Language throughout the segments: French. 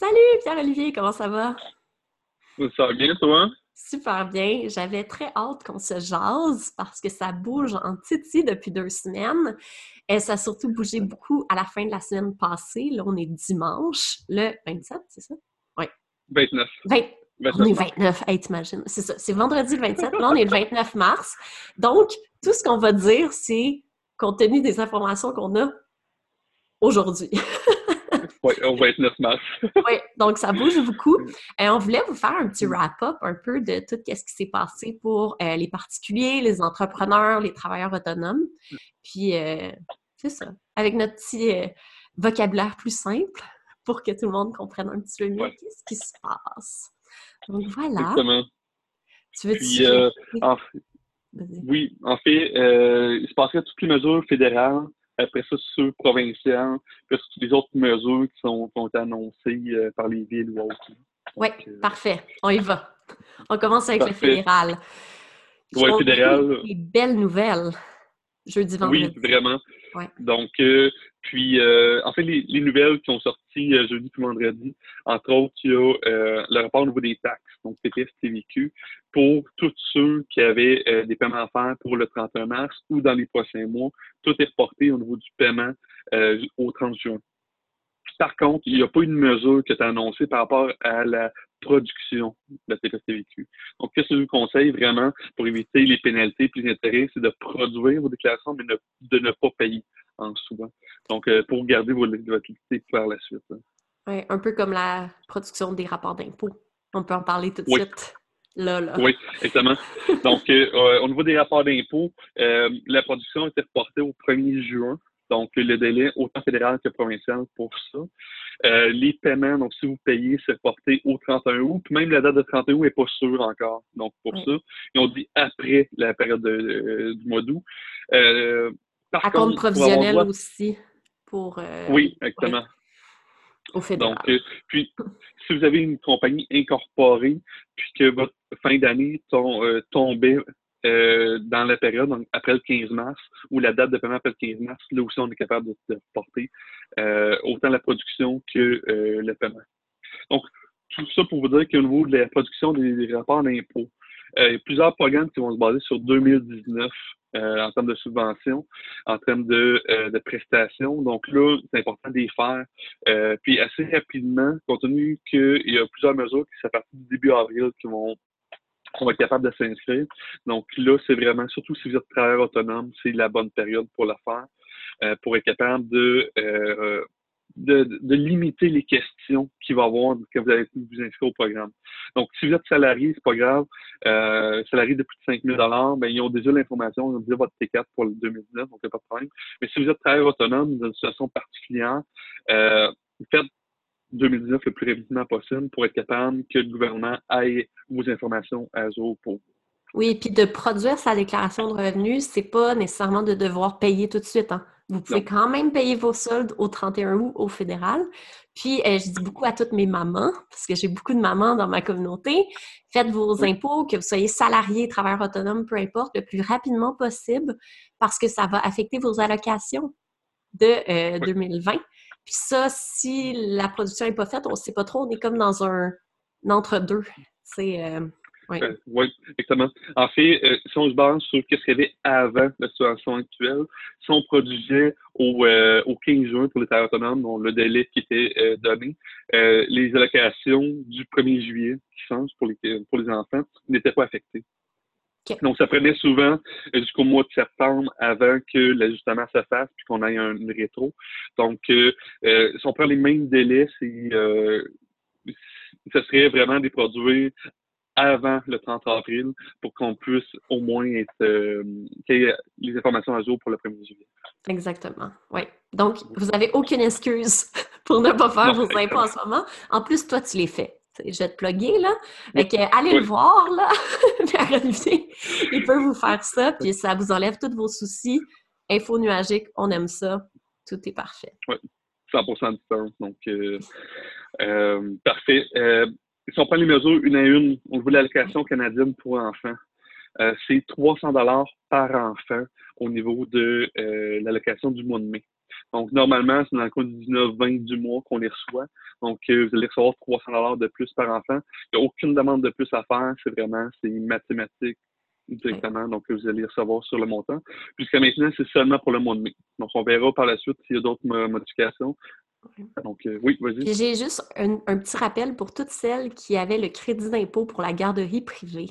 Salut Pierre-Olivier, comment ça va? Ça va bien, toi? Super bien. J'avais très hâte qu'on se jase parce que ça bouge en titi depuis deux semaines. Et ça a surtout bougé beaucoup à la fin de la semaine passée. Là, on est dimanche, le 27, c'est ça? Oui. 29. 29. On est 29, hey, t'imagines? C'est ça, c'est vendredi le 27, là on est le 29 mars. Donc, tout ce qu'on va dire, c'est compte tenu des informations qu'on a aujourd'hui. Oui, au 29 mars. oui, donc ça bouge beaucoup. Et euh, on voulait vous faire un petit wrap-up un peu de tout ce qui s'est passé pour euh, les particuliers, les entrepreneurs, les travailleurs autonomes. Puis, euh, c'est ça, avec notre petit vocabulaire plus simple pour que tout le monde comprenne un petit peu mieux ce qui se passe. Donc, voilà. Exactement. Tu veux Puis, oui, en fait, il se passerait toutes les mesures fédérales après ça, sur provincial, puis toutes les autres mesures qui sont, annoncées euh, par les villes ou autres. Oui, euh, parfait. On y va. On commence avec le fédéral. Oui, fédéral. Des belles nouvelles jeudi, vendredi. Oui, vraiment. Donc, euh, puis, euh, en fait, les, nouvelles qui ont sorti euh, jeudi et vendredi, entre autres, il y a le rapport au niveau des taxes, donc TPS, TVQ, pour tous ceux qui avaient des paiements à faire pour le 31 mars ou dans les prochains mois. Tout est reporté au niveau du paiement au 30 juin. Par contre, il n'y a pas une mesure qui est annoncée par rapport à la production de la TPS-TVQ. Donc, qu'est-ce que je vous conseille vraiment pour éviter les pénalités et les intérêts, c'est de produire vos déclarations, mais de ne pas payer en souvent. Donc, euh, pour garder vos, votre liquidité par la suite. Oui, un peu comme la production des rapports d'impôts. On peut en parler tout de suite. Là, là. Oui, exactement. Donc, euh, euh, au niveau des rapports d'impôts, la production était reportée au 1er juin donc, le délai autant fédéral que provincial pour ça. Euh, les paiements, donc si vous payez, c'est porté au 31 août. Puis même la date de 31 août n'est pas sûre encore. Donc, pour ça, ils ont dit après la période du mois d'août. Euh, par à compte provisionnel aussi. Pour, euh, oui, exactement. Au fédéral. Donc, euh, puis, si vous avez une compagnie incorporée, puis que votre fin d'année tombait euh, dans la période, donc après le 15 mars, ou la date de paiement après le 15 mars, là aussi, on est capable de, porter autant la production que le paiement. Donc, tout ça pour vous dire qu'au niveau de la production des, rapports d'impôts, il y a plusieurs programmes qui vont se baser sur 2019 en termes de subventions, en termes de, de prestations. Donc là, c'est important les faire. puis assez rapidement, compte tenu qu'il y a plusieurs mesures qui sont partir du début avril qui vont on va être capable de s'inscrire. Donc là, c'est vraiment, surtout si vous êtes travailleur autonome, c'est la bonne période pour le faire, euh, pour être capable de, euh, de, limiter les questions qu'il va avoir quand vous allez vous inscrire au programme. Donc, si vous êtes salarié, c'est pas grave. Euh, salarié de plus de 5 000 ben, ils ont déjà l'information, ils ont déjà votre T4 pour le 2019, donc il n'y a pas de problème. Mais si vous êtes travailleur autonome dans une situation particulière, euh, faites 2019 le plus rapidement possible pour être capable que le gouvernement ait vos informations à jour pour oui, puis de produire sa déclaration de revenus, c'est pas nécessairement de devoir payer tout de suite. Hein. Vous pouvez quand même payer vos soldes au 31 août au fédéral. Puis, euh, je dis beaucoup à toutes mes mamans, parce que j'ai beaucoup de mamans dans ma communauté, faites vos impôts, que vous soyez salarié, travailleur autonome, peu importe, le plus rapidement possible, parce que ça va affecter vos allocations de 2020. Euh, puis ça, si la production n'est pas faite, on ne sait pas trop, on est comme dans un, entre-deux. C'est. Euh, oui. Euh, exactement. En fait, euh, si on se base sur ce qu'il y avait avant la situation actuelle, si on produisait au, au 15 juin pour les terres autonomes, dont le délai qui était donné, les allocations du 1er juillet qui changent pour les, pour les enfants n'étaient pas affectées. Donc, ça prenait souvent jusqu'au mois de septembre avant que l'ajustement se fasse puis qu'on ait un, rétro. Donc, euh, euh, si on prend les mêmes délais, c'est euh, ce serait vraiment des produits avant le 30 avril pour qu'on puisse au moins être euh, les informations à jour pour le 1er juillet. Exactement. Oui. Donc, vous n'avez aucune excuse pour ne pas faire vos impôts en ce moment. En plus, toi, tu les fais je vais te plugger, là. Fait que, allez le voir, là. il peut vous faire ça, puis ça vous enlève tous vos soucis. Info nuagique, on aime ça. Tout est parfait. Oui, 100% de temps. Donc, euh, euh, parfait. Euh, si on prend les mesures une à une, on voit l'allocation canadienne pour enfants. c'est 300 dollars par enfant au niveau de l'allocation du mois de mai. Donc, normalement, c'est dans le coin du 19-20 du mois qu'on les reçoit. Donc, vous allez recevoir 300 de plus par enfant. Il n'y a aucune demande de plus à faire. C'est vraiment, c'est mathématique directement. Donc, vous allez recevoir sur le montant. Jusqu'à maintenant, c'est seulement pour le mois de mai. Donc, on verra par la suite s'il y a d'autres modifications. Donc, euh, oui, vas-y. J'ai juste un, petit rappel pour toutes celles qui avaient le crédit d'impôt pour la garderie privée.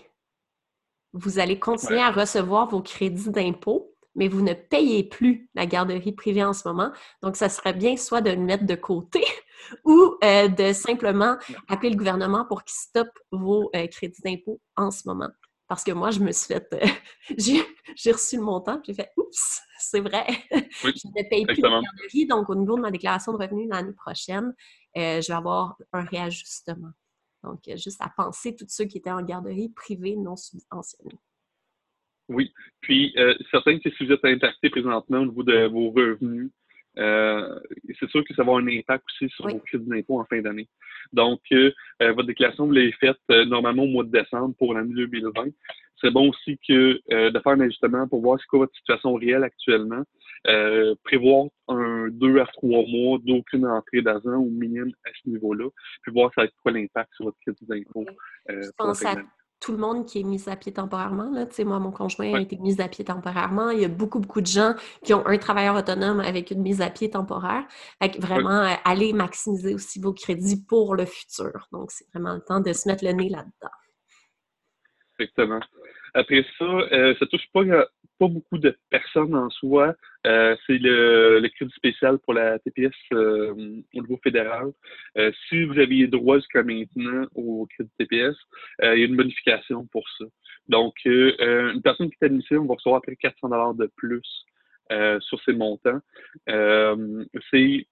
Vous allez continuer à recevoir vos crédits d'impôt, mais vous ne payez plus la garderie privée en ce moment. Donc, ça serait bien soit de le mettre de côté ou euh, de simplement appeler le gouvernement pour qu'il stoppe vos euh, crédits d'impôt en ce moment. Parce que moi, je me suis fait. Euh, j'ai reçu le montant, j'ai fait Oups, c'est vrai. je ne paye plus de garderie. Donc, au niveau de ma déclaration de revenus l'année prochaine, euh, je vais avoir un réajustement. Donc, euh, juste à penser tous ceux qui étaient en garderie privée non subventionnée. Oui. Puis, certains, si vous êtes impacté présentement au niveau de vos revenus, euh, c'est sûr que ça va avoir un impact aussi sur vos crédits d'impôt en fin d'année. Donc, euh, euh, votre déclaration, vous l'avez faite normalement au mois de décembre pour l'année 2020. C'est bon aussi que de faire un ajustement pour voir ce qu'est votre situation réelle actuellement. prévoir un deux à trois mois d'aucune entrée d'argent au minimum à ce niveau-là, puis voir ça va être quoi l'impact sur votre crédit d'impôt. À tout le monde qui est mis à pied temporairement. Là. Moi, mon conjoint a été mis à pied temporairement. Il y a beaucoup, beaucoup de gens qui ont un travailleur autonome avec une mise à pied temporaire. Fait vraiment, euh, allez maximiser aussi vos crédits pour le futur. Donc, c'est vraiment le temps de se mettre le nez là-dedans. Exactement. Après ça, euh, ça touche pas, pas beaucoup de personnes en soi. Euh, c'est le, le, crédit spécial pour la TPS euh, au niveau fédéral. Euh, si vous aviez droit jusqu'à maintenant au crédit TPS, il y a une bonification pour ça. Donc, une personne qui est admissible va recevoir après 400 dollars de plus sur ses montants. c'est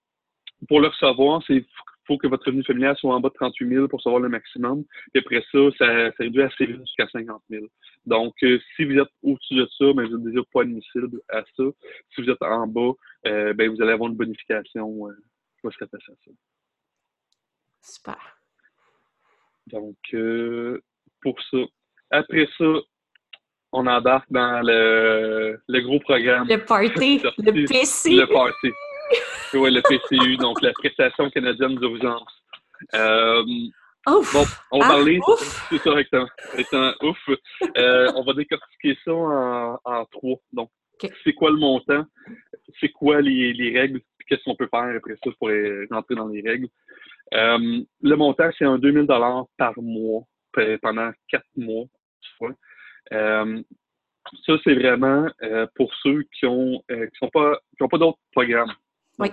pour le recevoir, c'est faut que votre revenu familial soit en bas de 38 000 pour savoir le maximum. Et après ça, ça, ça réduit assez vite jusqu'à 50 000. Donc, euh, si vous êtes au-dessus de ça, ben, vous n'êtes déjà pas admissible à ça. Si vous êtes en bas, euh, ben, vous allez avoir une bonification. Euh, je vais se ça. Super. Donc, euh, pour ça. Après ça, on embarque dans le, le gros programme. Le party, le PC. Le party. Oui, le PCU, donc la prestation canadienne d'urgence. Euh, bon, on va ah, parler. C'est ça, exactement. ouf. Euh, on va décortiquer ça en, en trois. Donc, c'est quoi le montant? C'est quoi les, les règles? Qu'est-ce qu'on peut faire après ça pour rentrer dans les règles? Euh, le montant, c'est un 2000 par mois pendant quatre mois. Euh, ça, c'est vraiment euh, pour ceux qui ont euh, qui sont pas qui ont pas d'autres programmes. Oui.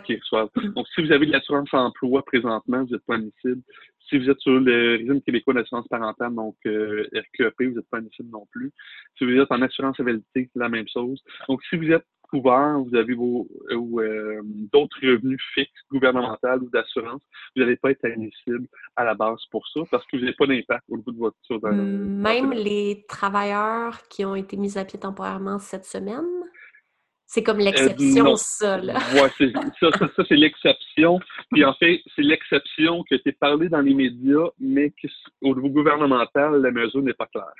Donc, si vous avez de l'assurance emploi présentement, vous n'êtes pas admissible. Si vous êtes sur le régime québécois d'assurance parentale, donc euh, RQEP, vous n'êtes pas admissible non plus. Si vous êtes en assurance c'est la même chose. Donc, si vous êtes couvert, vous avez vos euh, d'autres revenus fixes, gouvernementaux ou d'assurance, vous n'allez pas être admissible à la base pour ça parce que vous n'avez pas d'impact au niveau de votre Même les travailleurs qui ont été mis à pied temporairement cette semaine? C'est comme euh, l'exception, ça, là. Oui, ça, ça, ça c'est l'exception. Puis en fait, c'est l'exception qui a été parlée dans les médias, mais au niveau gouvernemental, la mesure n'est pas claire.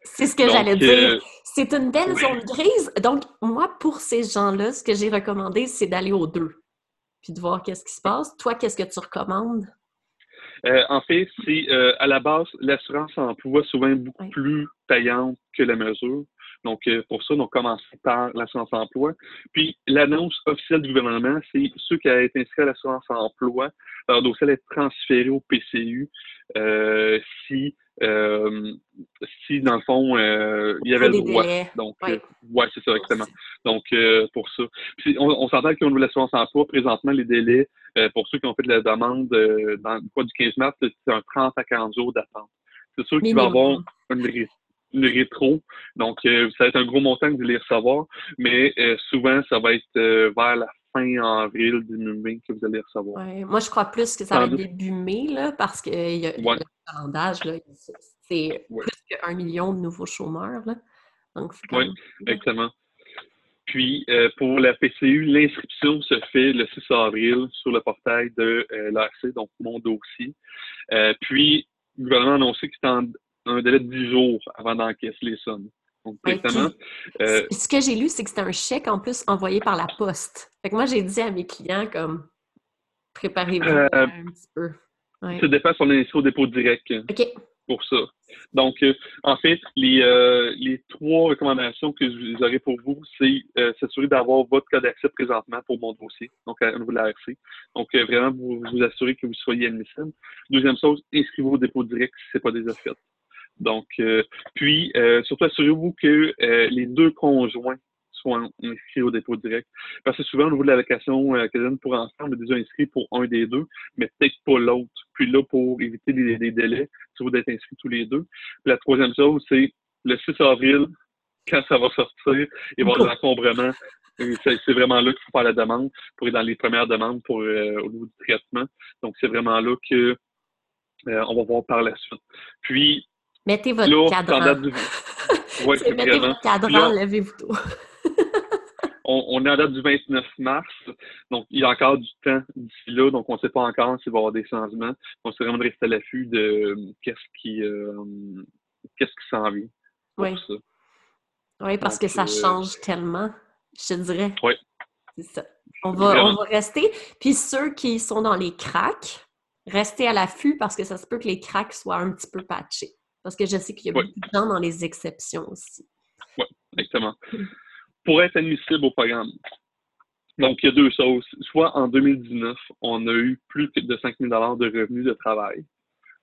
C'est ce que j'allais dire. Euh, c'est une belle zone grise. Donc, moi, pour ces gens-là, ce que j'ai recommandé, c'est d'aller aux deux, puis de voir qu'est-ce qui se passe. Toi, qu'est-ce que tu recommandes? Euh, en fait, c'est à la base, l'assurance emploi souvent beaucoup plus payante que la mesure. Donc, euh, pour ça, on a commencé par l'assurance emploi. Puis, l'annonce officielle du gouvernement, c'est ceux qui ont été inscrits à l'assurance emploi, leur dossier allait être transféré au PCU euh, si, euh, si, dans le fond, il y avait le droit. Donc, ouais, c'est ça, exactement. Donc, pour ça. Puis, on, on s'entend qu'au niveau de l'assurance emploi, présentement, les délais, pour ceux qui ont fait de la demande dans le du 15 mars, c'est un 30 à 40 jours d'attente. C'est sûr qu'il va y avoir une le rétro. Donc, euh, ça va être un gros montant que vous allez recevoir, mais euh, souvent, ça va être euh, vers la fin avril, début mai que vous allez recevoir. Moi, je crois plus que ça va être début mai, là, parce que y a, le calendage, c'est plus qu'un million de nouveaux chômeurs. Là. Donc, oui, exactement. Puis, pour la PCU, l'inscription se fait le 6 avril sur le portail de l'ARC, donc mon dossier. puis, le gouvernement a annoncé en un délai de 10 jours avant d'encaisser les sommes. Donc, euh, ce que j'ai lu, c'est que c'était un chèque en plus envoyé par la poste. Fait que moi, j'ai dit à mes clients comme préparez-vous Euh, un petit peu. Ouais. ça dépend si on est inscrit au dépôt direct. OK. pour ça. Donc, euh, en fait, les, euh, les trois recommandations que j'aurais pour vous, c'est euh, s'assurer d'avoir votre code d'accès présentement pour mon dossier, donc à- au niveau de la RC. Donc, vraiment, vous vous assurer que vous soyez admissible. Deuxième chose, inscrivez-vous au dépôt direct si ce n'est pas déjà fait. Donc, euh, puis, euh, surtout, assurez-vous que euh, les deux conjoints soient inscrits au dépôt direct. Parce que souvent, au niveau de l'allocation euh, pour enfants, on est déjà inscrit pour un des deux, mais peut-être pas l'autre. Puis là, pour éviter les, les délais, c'est vous d'être inscrits tous les deux. La troisième chose, c'est le 6 avril, quand ça va sortir, il va y avoir de l'encombrement. C'est vraiment là qu'il faut faire la demande pour être dans les premières demandes pour euh, au niveau du traitement. Donc, c'est vraiment là que euh, on va voir par la suite. Puis, Mettez votre cadran. date du... Ouais, C'est Mettez vraiment. votre cadran, levez-vous tôt. on, on est en date du 29 mars, donc il y a encore du temps d'ici là, donc on ne sait pas encore s'il va y avoir des changements. Donc c'est vraiment de rester à l'affût de euh, qu'est-ce qui euh, qu'est-ce qui s'en vient Oui. ça. Oui, parce Donc, que ça euh, change tellement, je te dirais. Oui. C'est ça. On va, on va rester. Puis ceux qui sont dans les cracks, restez à l'affût parce que ça se peut que les cracks soient un petit peu patchés. Parce que je sais qu'il y a Oui. beaucoup de gens dans les exceptions aussi. Exactement. Pour être admissible au programme, donc il y a deux choses. Soit en 2019, on a eu plus de 5 000 de revenus de travail,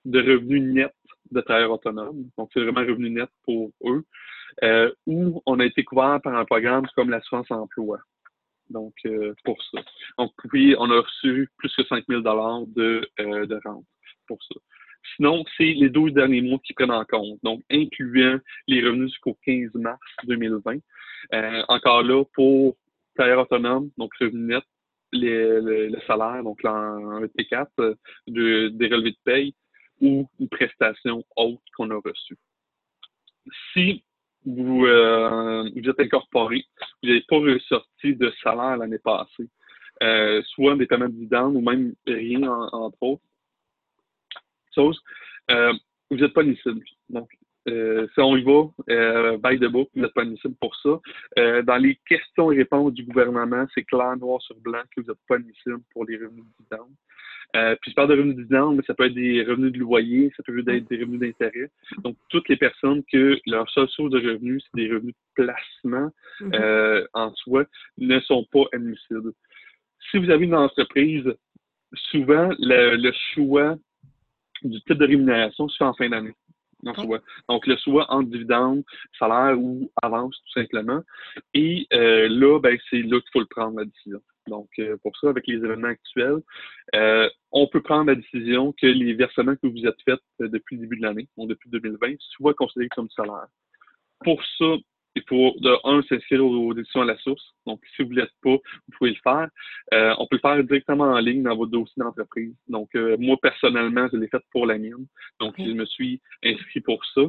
de revenus nets de travailleurs autonomes, donc c'est vraiment revenu net pour eux, euh, ou on a été couvert par un programme comme l'assurance emploi. Donc, euh, pour ça. Donc, puis, on a reçu plus que 5 000 de, euh, de rente pour ça. Sinon, c'est les 12 derniers mois qui prennent en compte, donc incluant les revenus jusqu'au 15 mars 2020. Euh, encore là, pour travailleurs autonomes, donc revenu net, le, salaire, donc en T4, euh, de, des relevés de paye ou une prestation autre qu'on a reçue. Si vous, euh, vous êtes incorporé, vous n'avez pas ressorti de salaire l'année passée, euh, soit des paiements de dividendes ou même rien, en- entre autres, chose, euh, vous n'êtes pas admissible. Donc, euh, si on y va, euh, by the book, vous n'êtes pas admissible pour ça. Euh, dans les questions et réponses du gouvernement, c'est clair, noir sur blanc, que vous n'êtes pas admissible pour les revenus de dividendes. Euh, puis je parle de revenus de dividendes, mais ça peut être des revenus de loyer, ça peut être des revenus d'intérêt. Donc, toutes les personnes que leur seule source de revenus, c'est des revenus de placement Mhm. euh, en soi, ne sont pas admissibles. Si vous avez une entreprise, souvent, le, le choix du type de rémunération se fait en fin d'année. en. Donc, le choix entre dividende, salaire ou avance, tout simplement. Et euh, là, ben, c'est là qu'il faut le prendre, la décision. Donc, euh, pour ça, avec les événements actuels, euh, on peut prendre la décision que les versements que vous êtes faits euh, depuis le début de l'année, donc depuis 2020, soient considérés comme salaire. Pour ça, il faut, de un, s'inscrire aux, décisions à la source. Donc, si vous ne l'êtes pas, vous pouvez le faire. Euh, on peut le faire directement en ligne dans votre dossier d'entreprise. Donc, euh, moi, personnellement, je l'ai fait pour la mienne. Donc, je me suis inscrit pour ça.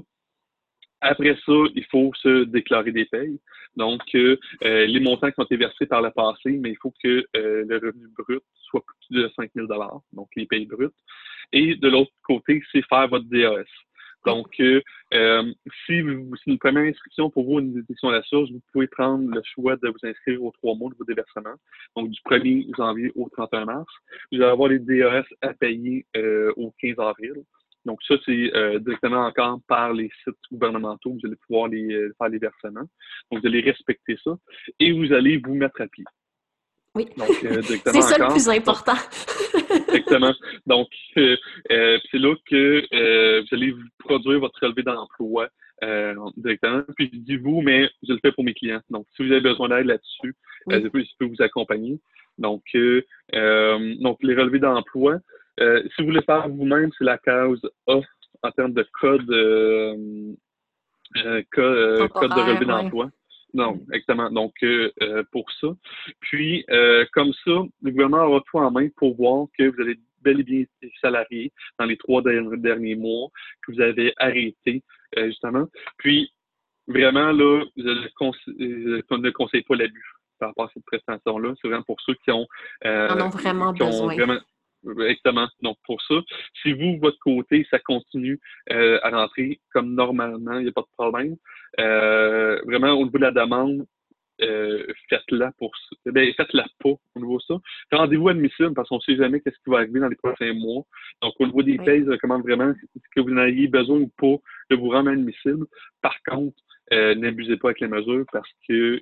Après ça, il faut se déclarer des payes. Donc, euh, euh, les montants qui ont été versés par le passé, mais il faut que euh, le revenu brut soit plus de 5 000 donc les payes brutes. Et de l'autre côté, c'est faire votre DAS. Donc, euh, euh, si vous- c'est une première inscription pour vous, une détection à la source, vous pouvez prendre le choix de vous inscrire aux trois mois de vos déversements, donc du 1er janvier au 31 mars. Vous allez avoir les DAS à payer euh, au 15 avril. Donc, ça, c'est euh, directement encore par les sites gouvernementaux. Vous allez pouvoir les, euh, faire les versements. Donc, vous allez respecter ça. Et vous allez vous mettre à pied. Oui. Euh, C'est ça le plus important. Exactement. Donc, euh, euh, c'est là que euh, vous allez vous produire votre relevé d'emploi euh, directement. Puis je dis vous, mais je le fais pour mes clients. Donc, si vous avez besoin d'aide là-dessus, Oui. euh, je, peux, je peux vous accompagner. Donc, euh, euh, donc les relevés d'emploi, euh, si vous voulez faire vous-même, c'est la case A en termes de code, euh, euh, co- euh, code de relevé d'emploi. Non, exactement. Donc, euh, euh, pour ça. Puis, euh, comme ça, le gouvernement aura tout en main pour voir que vous avez bel et bien été salarié dans les trois der- derniers mois, que vous avez arrêté, euh, justement. Puis, vraiment, là, je ne conse- je ne conseille pas l'abus par rapport à cette prestation-là. C'est vraiment pour ceux qui ont, euh, En ont vraiment qui ont besoin. vraiment- Exactement. Donc, pour ça, si vous, votre côté, ça continue euh, à rentrer comme normalement, il n'y a pas de problème. Euh, vraiment, au niveau de la demande, euh, faites-la pour ben, faites-la pas au niveau de ça. Rendez-vous admissible parce qu'on ne sait jamais qu'est-ce qui va arriver dans les prochains mois. Donc, au niveau des pays, je recommande vraiment que vous n'ayez besoin ou pas de vous rendre admissible. Par contre, n'abusez pas avec les mesures parce que,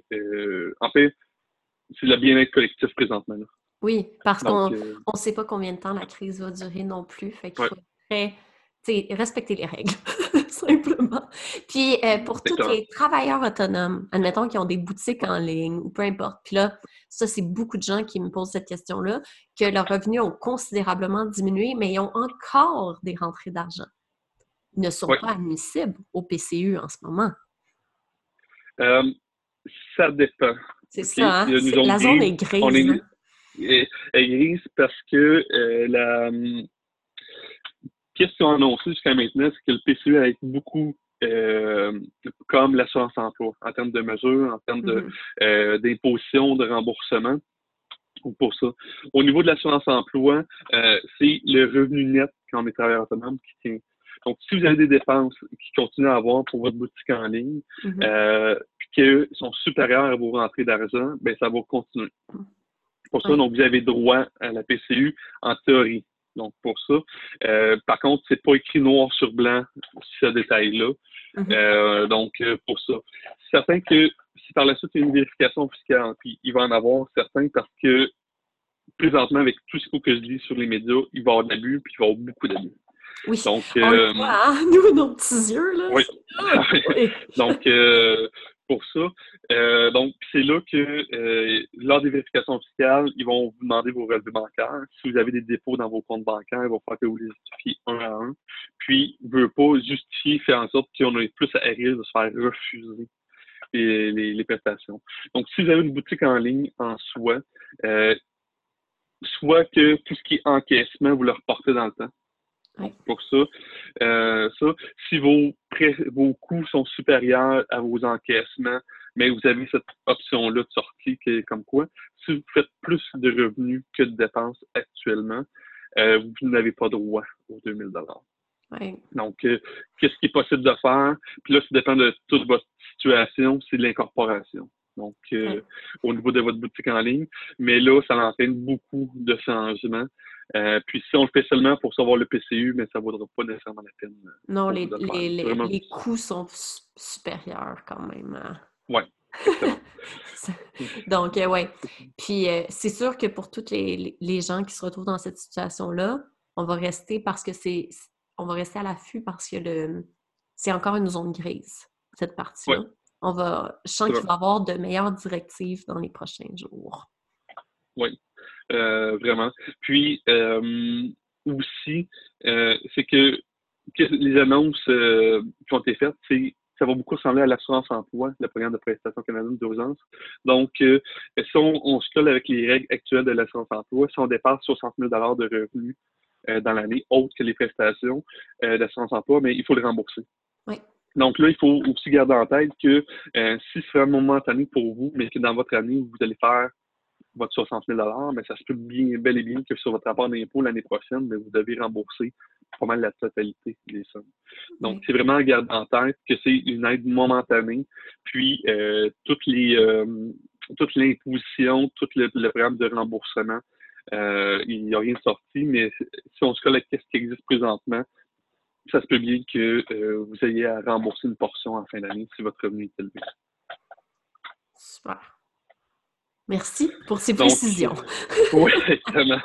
en fait, c'est le bien-être collectif présentement. Oui, parce qu'on ne euh, sait pas combien de temps la crise va durer non plus. Fait qu'il faudrait respecter les règles, simplement. Puis euh, pour tous les travailleurs autonomes, admettons qu'ils ont des boutiques en ligne ou peu importe, puis là, ça, c'est beaucoup de gens qui me posent cette question-là, que leurs revenus ont considérablement diminué, mais ils ont encore des rentrées d'argent. Ils ne sont pas admissibles au PCU en ce moment. Euh, ça dépend. C'est ça, hein? la zone est grise. Hein? Est, grise parce que euh, la qu'est-ce qu'ils ont annoncé jusqu'à maintenant, c'est que le PCU a été beaucoup euh, comme l'assurance emploi en termes de mesures, en termes de, euh, d'imposition, de remboursement. Pour ça. Au niveau de l'assurance emploi, c'est le revenu net quand on est travailleur autonome qui tient. Donc, si vous avez des dépenses qui continuent à avoir pour votre boutique en ligne, mm-hmm. qui sont supérieures à vos rentrées d'argent, ben ça va continuer. Pour ça, donc vous avez droit à la PCU en théorie. Donc pour ça. Euh, par contre, c'est pas écrit noir sur blanc ce détail-là. Mm-hmm. Euh, donc euh, pour ça. C'est certain que si par la suite il y a une vérification fiscale, puis il va en avoir certains parce que présentement, avec tout ce que je dis sur les médias, il va y avoir de l'abus, puis il va y avoir beaucoup d'abus. Oui. Donc, euh, hein? nous, nos petits yeux, là. Oui. Donc, pour ça. Euh, donc, c'est là que, euh, lors des vérifications fiscales, ils vont vous demander vos relevés bancaires. Si vous avez des dépôts dans vos comptes bancaires, ils vont faire que vous les justifiez un à un. Puis, ne veut pas justifier, faire en sorte qu'on ait plus à risque de se faire refuser les, prestations. Donc, si vous avez une boutique en ligne en soi, euh, soit que tout ce qui est encaissement, vous le reportez dans le temps. Pour ça, euh, ça, si vos, vos coûts sont supérieurs à vos encaissements, mais vous avez cette option-là de sortie qui est comme quoi, si vous faites plus de revenus que de dépenses actuellement, euh, vous n'avez pas droit aux 2000 ouais. Donc, euh, qu'est-ce qui est possible de faire? Puis là, ça dépend de toute votre situation, c'est l'incorporation. Donc, au niveau de votre boutique en ligne. Mais là, ça entraîne beaucoup de changements. Euh, puis si on le fait seulement pour savoir le PCU, mais ça ne vaudra pas nécessairement la peine. Euh, non, les, les, coûts sont supérieurs quand même. Hein. Oui. Donc, euh, oui. Puis c'est sûr que pour tous les, gens qui se retrouvent dans cette situation-là, on va rester parce que c'est. On va rester à l'affût parce que le c'est encore une zone grise, cette partie-là. On va. Je sens qu'il va y avoir de meilleures directives dans les prochains jours. Oui. Euh, vraiment. Puis euh, aussi, euh, c'est que, les annonces qui ont été faites, c'est ça va beaucoup ressembler à l'assurance emploi, le programme de prestation canadienne d'urgence. Donc, si on, se colle avec les règles actuelles de l'assurance emploi, si on dépasse 60 000 de revenus dans l'année, autres que les prestations d'assurance emploi, mais il faut le rembourser. Oui. Donc là, il faut aussi garder en tête que si c'est un momentané pour vous, mais que dans votre année, vous allez faire votre 60 000 mais ça se peut bien, bel et bien que sur votre rapport d'impôt l'année prochaine, mais vous devez rembourser pas mal la totalité des sommes. Donc, c'est vraiment à garder en tête que c'est une aide momentanée, puis euh, toutes les euh, toute l'imposition, tout le, programme de remboursement, euh, il n'y a rien de sorti, mais si on se colle ce qui existe présentement, ça se peut bien que vous ayez à rembourser une portion en fin d'année si votre revenu est élevé. Super. Merci pour ces précisions. oui, exactement.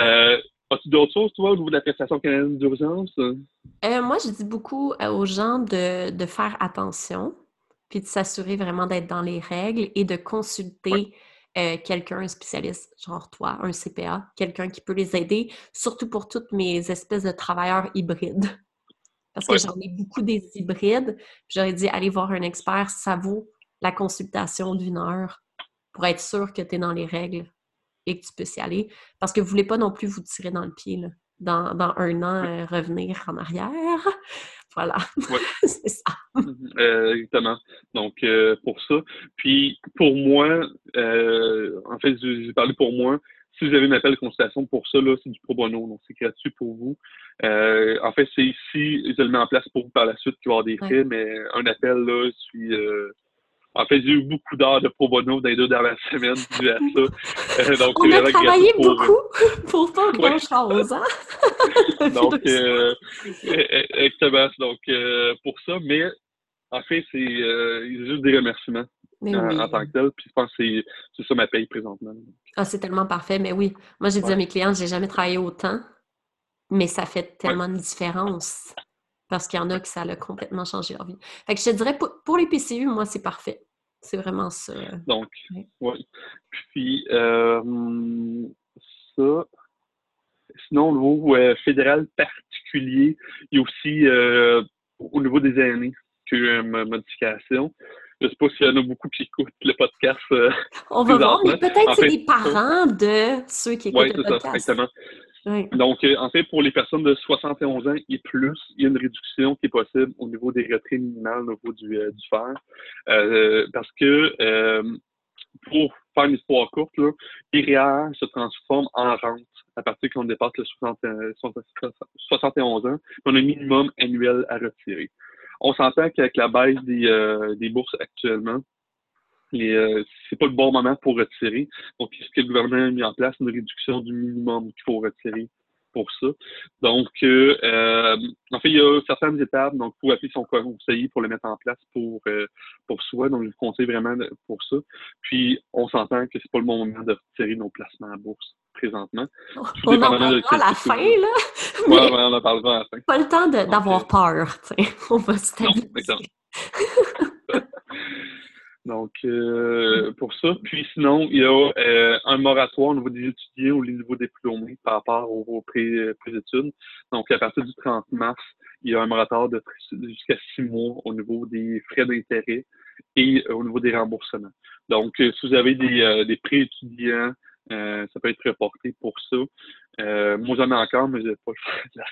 Euh, As-tu d'autres choses, toi, au niveau de la prestation canadienne d'urgence? Euh, moi, je dis beaucoup euh, aux gens de, faire attention, puis de s'assurer vraiment d'être dans les règles et de consulter euh, quelqu'un, un spécialiste, genre toi, un CPA, quelqu'un qui peut les aider, surtout pour toutes mes espèces de travailleurs hybrides. Parce que j'en ai beaucoup des hybrides. J'aurais dit, allez voir un expert, ça vaut la consultation d'une heure pour être sûr que tu es dans les règles et que tu peux y aller. Parce que vous ne voulez pas non plus vous tirer dans le pied, là. Dans, un an, euh, revenir en arrière. Voilà. c'est ça. Mm-hmm. Euh, exactement. Donc, euh, pour ça. Puis, pour moi, en fait, j'ai parlé pour moi, si vous avez un appel de consultation pour ça, là, c'est du pro bono, donc c'est gratuit pour vous. En fait, c'est ici, je le mets en place pour vous par la suite qu'il va y avoir des frais, mais un appel, là, je suis. Euh, en fait, j'ai eu beaucoup d'heures de pro bono dans les deux dernières semaines dû à ça. Euh, donc, On a travaillé beaucoup pour, pas grand-chose, hein? donc, euh, exactement. Donc, pour ça, mais en fait, c'est juste des remerciements en, tant que tel. Puis je pense que c'est ça ma paye présentement. Ah, c'est tellement parfait, mais oui. Moi, j'ai dit à mes clients, j'ai jamais travaillé autant, mais ça fait tellement de différence. Parce qu'il y en a que ça a complètement changé leur vie. Fait que je te dirais, pour, les PCU, moi, c'est parfait. C'est vraiment ça. Donc, oui. Puis, euh, ça. Sinon, au niveau euh, fédéral particulier, il y a aussi, euh, au niveau des années, eu une modification. Je ne sais pas s'il y en a beaucoup qui écoutent le podcast. Euh, On va voir, mais peut-être c'est les parents de ceux qui écoutent le podcast. Oui, c'est Donc, euh, en fait, pour les personnes de 71 ans et plus, il y a une réduction qui est possible au niveau des retraits minimales au niveau du, euh, du fer. parce que, pour faire une histoire courte, là, les se transforment en rente à partir qu'on dépasse le 71 ans. On a un minimum annuel à retirer on s'entend qu'avec la baisse des, euh, des bourses actuellement, euh, c'est pas le bon moment pour retirer. Donc, ce que le gouvernement a mis en place, une réduction du minimum qu'il faut retirer pour ça. Donc, euh, euh, en fait, il y a certaines étapes. Donc, pour appeler son conseiller pour le mettre en place pour, euh, pour soi. Donc, je vous conseille vraiment pour ça. Puis, on s'entend que c'est pas le bon moment de retirer nos placements à bourse présentement. On en parlera à la fin, là. Oui, ouais, on en parlera à la fin. Pas le temps d'avoir peur, On va se stabiliser. Donc, euh, pour ça. Puis sinon, il y a euh, un moratoire au niveau des étudiants ou au niveau des diplômés par rapport aux, pré-études. Donc, à partir du 30 mars, il y a un moratoire de jusqu'à six mois au niveau des frais d'intérêt et euh, au niveau des remboursements. Donc, si vous avez des, des pré-étudiants, ça peut être reporté pour ça. moi, j'en ai encore, mais je n'ai pas de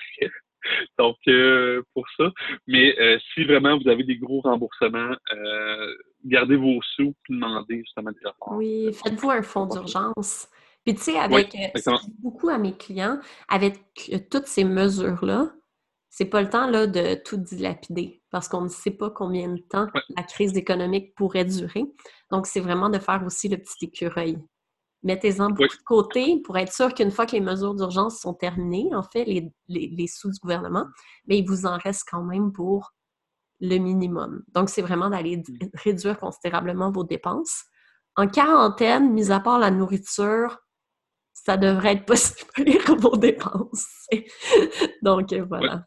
Donc, euh, pour ça. Mais euh, si vraiment vous avez des gros remboursements, euh, gardez vos sous et demandez justement des rapports. Oui, faites-vous un fonds d'urgence. Puis, tu sais, avec beaucoup à mes clients, avec toutes ces mesures-là, c'est pas le temps là, de tout dilapider parce qu'on ne sait pas combien de temps la crise économique pourrait durer. Donc, c'est vraiment de faire aussi le petit écureuil mettez-en beaucoup de côté pour être sûr qu'une fois que les mesures d'urgence sont terminées, en fait, les, sous du gouvernement, mais il vous en reste quand même pour le minimum. Donc, c'est vraiment d'aller mmh. réduire considérablement vos dépenses. En quarantaine, mis à part la nourriture, ça devrait être possible pour vos dépenses. Donc, euh, voilà.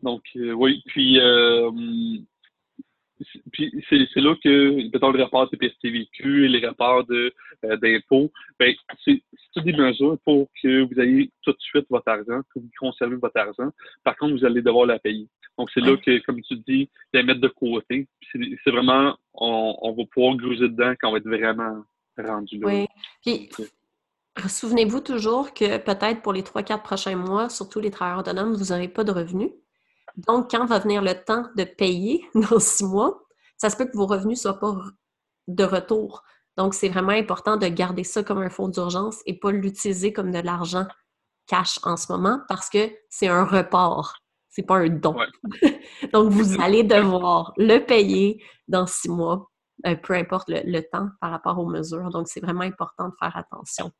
Donc, euh, oui. Puis, euh, puis c'est là que, mettons, le rapport de PSTVQ et les rapports euh, d'impôts, ben, c'est toutes des mesures pour que vous ayez tout de suite votre argent, que vous conservez votre argent. Par contre, vous allez devoir la payer. Donc, c'est là que, comme tu dis, la mettre de côté. C'est vraiment, on, va pouvoir gruser dedans quand on va être vraiment rendu là. Oui. Puis, souvenez-vous toujours que peut-être pour les 3-4 prochains mois, surtout les travailleurs autonomes, vous n'aurez pas de revenus. Donc, quand va venir le temps de payer dans six mois, ça se peut que vos revenus ne soient pas de retour. Donc, c'est vraiment important de garder ça comme un fonds d'urgence et pas l'utiliser comme de l'argent cash en ce moment parce que c'est un report. C'est pas un don. Donc, vous allez devoir le payer dans six mois, euh, peu importe le, temps par rapport aux mesures. Donc, c'est vraiment important de faire attention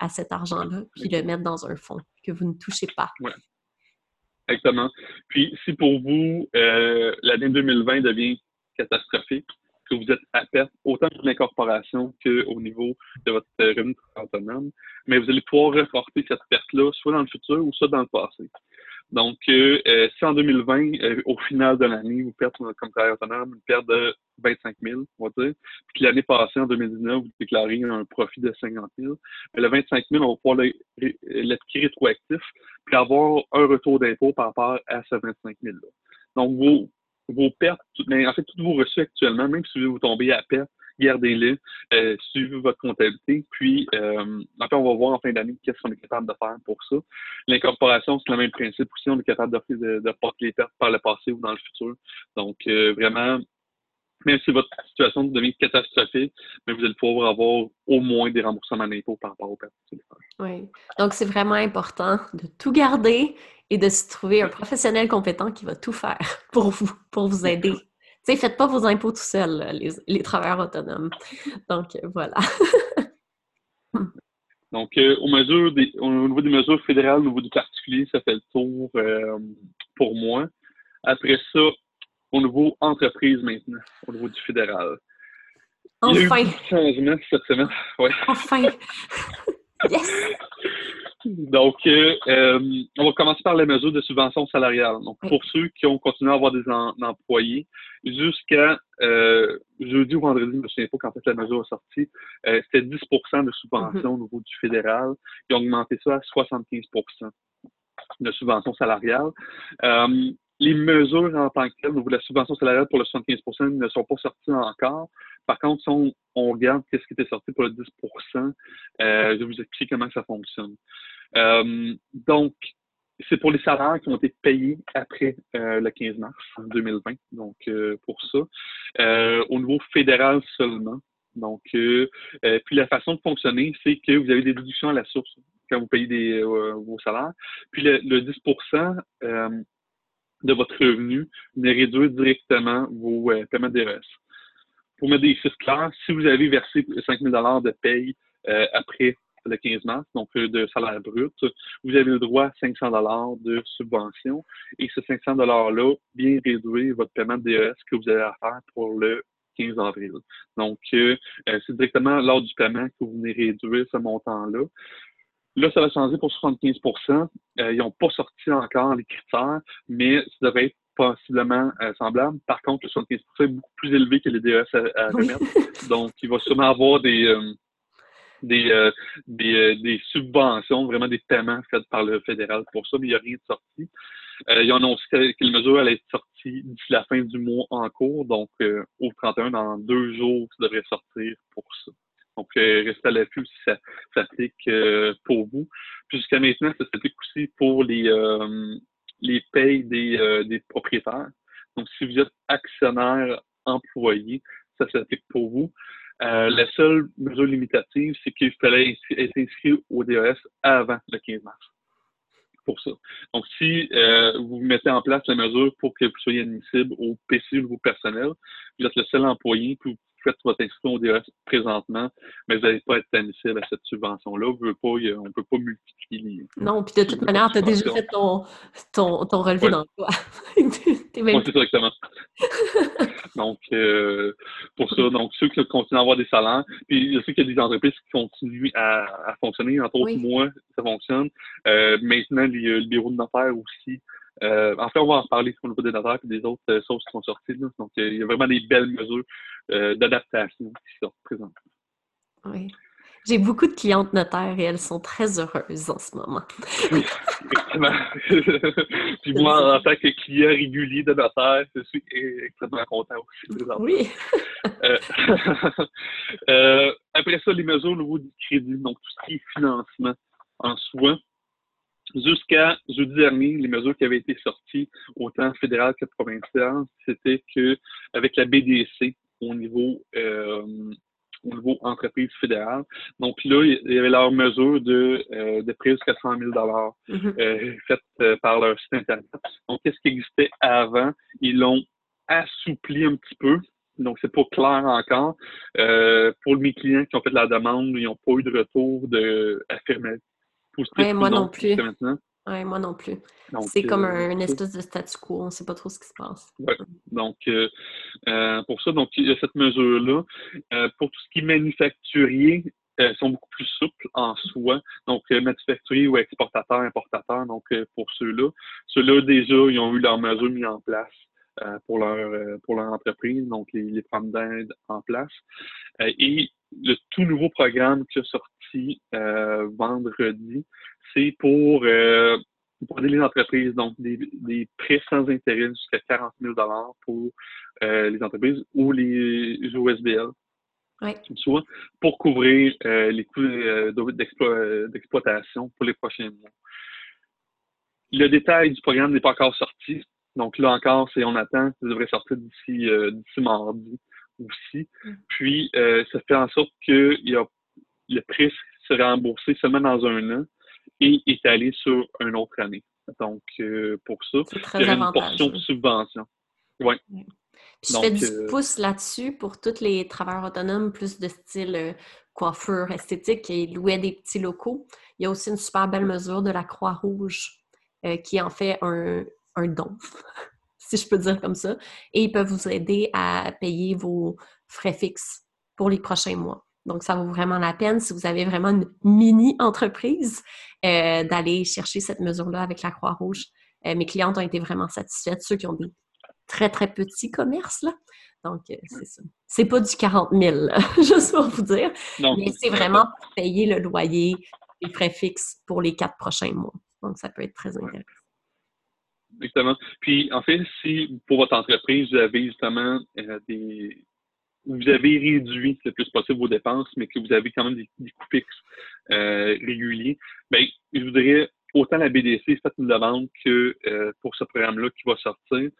à cet argent-là, puis le mettre dans un fonds que vous ne touchez pas. Exactement. Puis, si pour vous, euh, l'année 2020 devient catastrophique, que vous êtes à perte, autant pour l'incorporation qu'au niveau de votre revenu autonome, mais vous allez pouvoir reporter cette perte-là, soit dans le futur ou soit dans le passé. Donc, euh, euh, si en 2020, euh, au final de l'année, vous perdez comme travailleur autonome une perte de 25 000, on va dire, puis l'année passée, en 2019, vous déclarez un profit de 50 000, le 25 000, on va pouvoir l'être rétroactif, puis avoir un retour d'impôt par rapport à ce 25 000-là. Donc, vos, vos pertes, mais en fait, tous vos reçus actuellement, même si vous tombez à perte, gardez-les, euh, suivez votre comptabilité, puis euh, après, on va voir en fin d'année qu'est-ce qu'on est capable de faire pour ça. L'incorporation, c'est le même principe aussi, on est capable de, de, porter les pertes par le passé ou dans le futur. Donc, euh, vraiment, même si votre situation devient catastrophique, mais vous allez pouvoir avoir au moins des remboursements d'impôts par rapport aux pertes Oui. Donc, c'est vraiment important de tout garder et de se trouver un professionnel compétent qui va tout faire pour vous, pour vous aider. Tu sais, faites pas vos impôts tout seul, les, les travailleurs autonomes. Donc, voilà. Donc, euh, au, mesure des, au niveau des mesures fédérales, au niveau du particulier, ça fait le tour euh, pour moi. Après ça, au niveau entreprise maintenant, au niveau du fédéral. Enfin! Il y a eu changement cette semaine. Ouais. Enfin! yes! Donc, euh, euh, on va commencer par les mesures de subvention salariale. Donc, pour ceux qui ont continué à avoir des employés, jusqu'à euh, jeudi ou vendredi, je ne me souviens pas quand la mesure est sortie, c'était 10% de subvention mm-hmm. au niveau du fédéral. Ils ont augmenté ça à 75% de subvention salariale les mesures en tant que telles, donc la subvention salariale pour le 75% ne sont pas sorties encore. Par contre, si on, regarde ce qui était sorti pour le 10% euh, je vais vous expliquer comment ça fonctionne. Euh, donc, c'est pour les salaires qui ont été payés après euh, le 15 mars 2020, donc pour ça. au niveau fédéral seulement. Donc, puis la façon de fonctionner, c'est que vous avez des déductions à la source quand vous payez des, vos salaires. Puis le, le 10% de votre revenu, mais réduire directement vos euh, paiements d'ERS. Pour mettre des chiffres clairs, si vous avez versé 5 000 de paye euh, après le 15 mars, donc euh, de salaire brut, vous avez le droit à 500 de subvention et ce 500 $-là bien réduire votre paiement de DES que vous avez à faire pour le 15 avril. Donc, c'est directement lors du paiement que vous venez réduire ce montant-là. Là, ça va changer pour 75% euh, Ils n'ont pas sorti encore les critères, mais ça devrait être possiblement euh, semblable. Par contre, le 75 est beaucoup plus élevé que les DES à, remettre. Donc, il va sûrement avoir des, euh, des, des, subventions, vraiment des paiements faits par le fédéral pour ça, mais il n'y a rien de sorti. ils ont annoncé que, que la mesure allait être sortie d'ici la fin du mois en cours, donc au 31, dans deux jours, ça devrait sortir pour ça. Donc, euh, restez à l'affût si ça s'applique euh, pour vous. jusqu'à maintenant, ça s'applique aussi pour les, euh, les payes des, propriétaires. Donc, si vous êtes actionnaire employé, ça s'applique pour vous. la seule mesure limitative, c'est qu'il fallait être inscrit au DES avant le 15 mars. Pour ça. Donc, si vous mettez en place la mesure pour que vous soyez admissible au PC ou au personnel, vous êtes le seul employé, puis faites votre inscription au DES présentement, mais vous n'allez pas être admissible à cette subvention-là. On ne peut pas multiplier les. Non, puis de toute manière, tu as déjà fait ton, ton, ton relevé ouais. d'emploi. Oui, c'est exactement. donc, euh, pour ça, donc ceux qui continuent à avoir des salaires, puis je sais qu'il y a des entreprises qui continuent à, fonctionner. Entre autres, moi, ça fonctionne. Euh, maintenant, les, le bureau de notaire aussi euh, en fait, on va en reparler sur le niveau des notaires et des autres euh, choses qui sont sorties. Donc, il y a vraiment des belles mesures euh, d'adaptation qui sortent présentement. Oui. J'ai beaucoup de clientes notaires et elles sont très heureuses en ce moment. oui, Puis moi, en tant que client régulier de notaire, je suis extrêmement content aussi. Oui. après ça, les mesures au niveau du crédit, donc tout ce qui est financement en soi. Jusqu'à jeudi dernier, les mesures qui avaient été sorties, autant fédérales que provinciales, c'était que avec la BDC au niveau euh, au niveau entreprise fédérale. Donc là, il y avait leur mesure de, euh, de près de 400 000 dollars mm-hmm. euh, faites euh, par leur site Internet. Donc, qu'est-ce qui existait avant? Ils l'ont assoupli un petit peu. Donc, c'est pas clair encore. Euh, pour mes clients qui ont fait la demande, ils n'ont pas eu de retour de affirmatif oui, moi non, plus. Oui, moi non plus. C'est comme euh, un, espèce de statu quo, on ne sait pas trop ce qui se passe. Ouais. Donc, euh, euh, pour ça, donc, il y a cette mesure-là. pour tout ce qui est manufacturier, ils sont beaucoup plus souples en soi. Donc, manufacturier ou exportateur, importateur, donc pour ceux-là. Ceux-là, déjà, ils ont eu leurs mesures mises en place. pour leur pour leur entreprise, donc les, les programmes d'aide en place. et le tout nouveau programme qui a sorti euh, vendredi, c'est pour, euh, pour aider les entreprises, donc des, des prêts sans intérêt jusqu'à 40 000 pour euh, les entreprises ou les USBL. Oui. Soit pour couvrir les coûts d'exploitation pour les prochains mois. Le détail du programme n'est pas encore sorti. Donc là encore, c'est on attend, ça devrait sortir d'ici mardi. aussi. Mm. Puis, ça fait en sorte que y a, le prix sera remboursé seulement dans un an et étalé sur une autre année. Donc, pour ça, il y a une portion de subvention. Oui. Puis je fais du euh, pouce là-dessus pour tous les travailleurs autonomes, plus de style euh, coiffure esthétique et louer des petits locaux. Il y a aussi une super belle mesure de la Croix-Rouge euh, qui en fait un, un don, si je peux dire comme ça. Et ils peuvent vous aider à payer vos frais fixes pour les prochains mois. Donc, ça vaut vraiment la peine si vous avez vraiment une mini-entreprise d'aller chercher cette mesure-là avec la Croix-Rouge. mes clientes ont été vraiment satisfaites, ceux qui ont des très, très petit commerce, là. Donc, euh, c'est ça. C'est pas du 40 000, juste pour vous dire. Mais c'est vraiment pour payer le loyer, les frais fixes pour les quatre prochains mois. Donc, ça peut être très intéressant. Exactement. Puis, en fait, si pour votre entreprise, vous avez justement euh, des. Vous avez réduit le plus possible vos dépenses, mais que vous avez quand même des, coûts fixes euh, réguliers, bien, je voudrais autant la BDC fait une demande que euh, pour ce programme-là qui va sortir.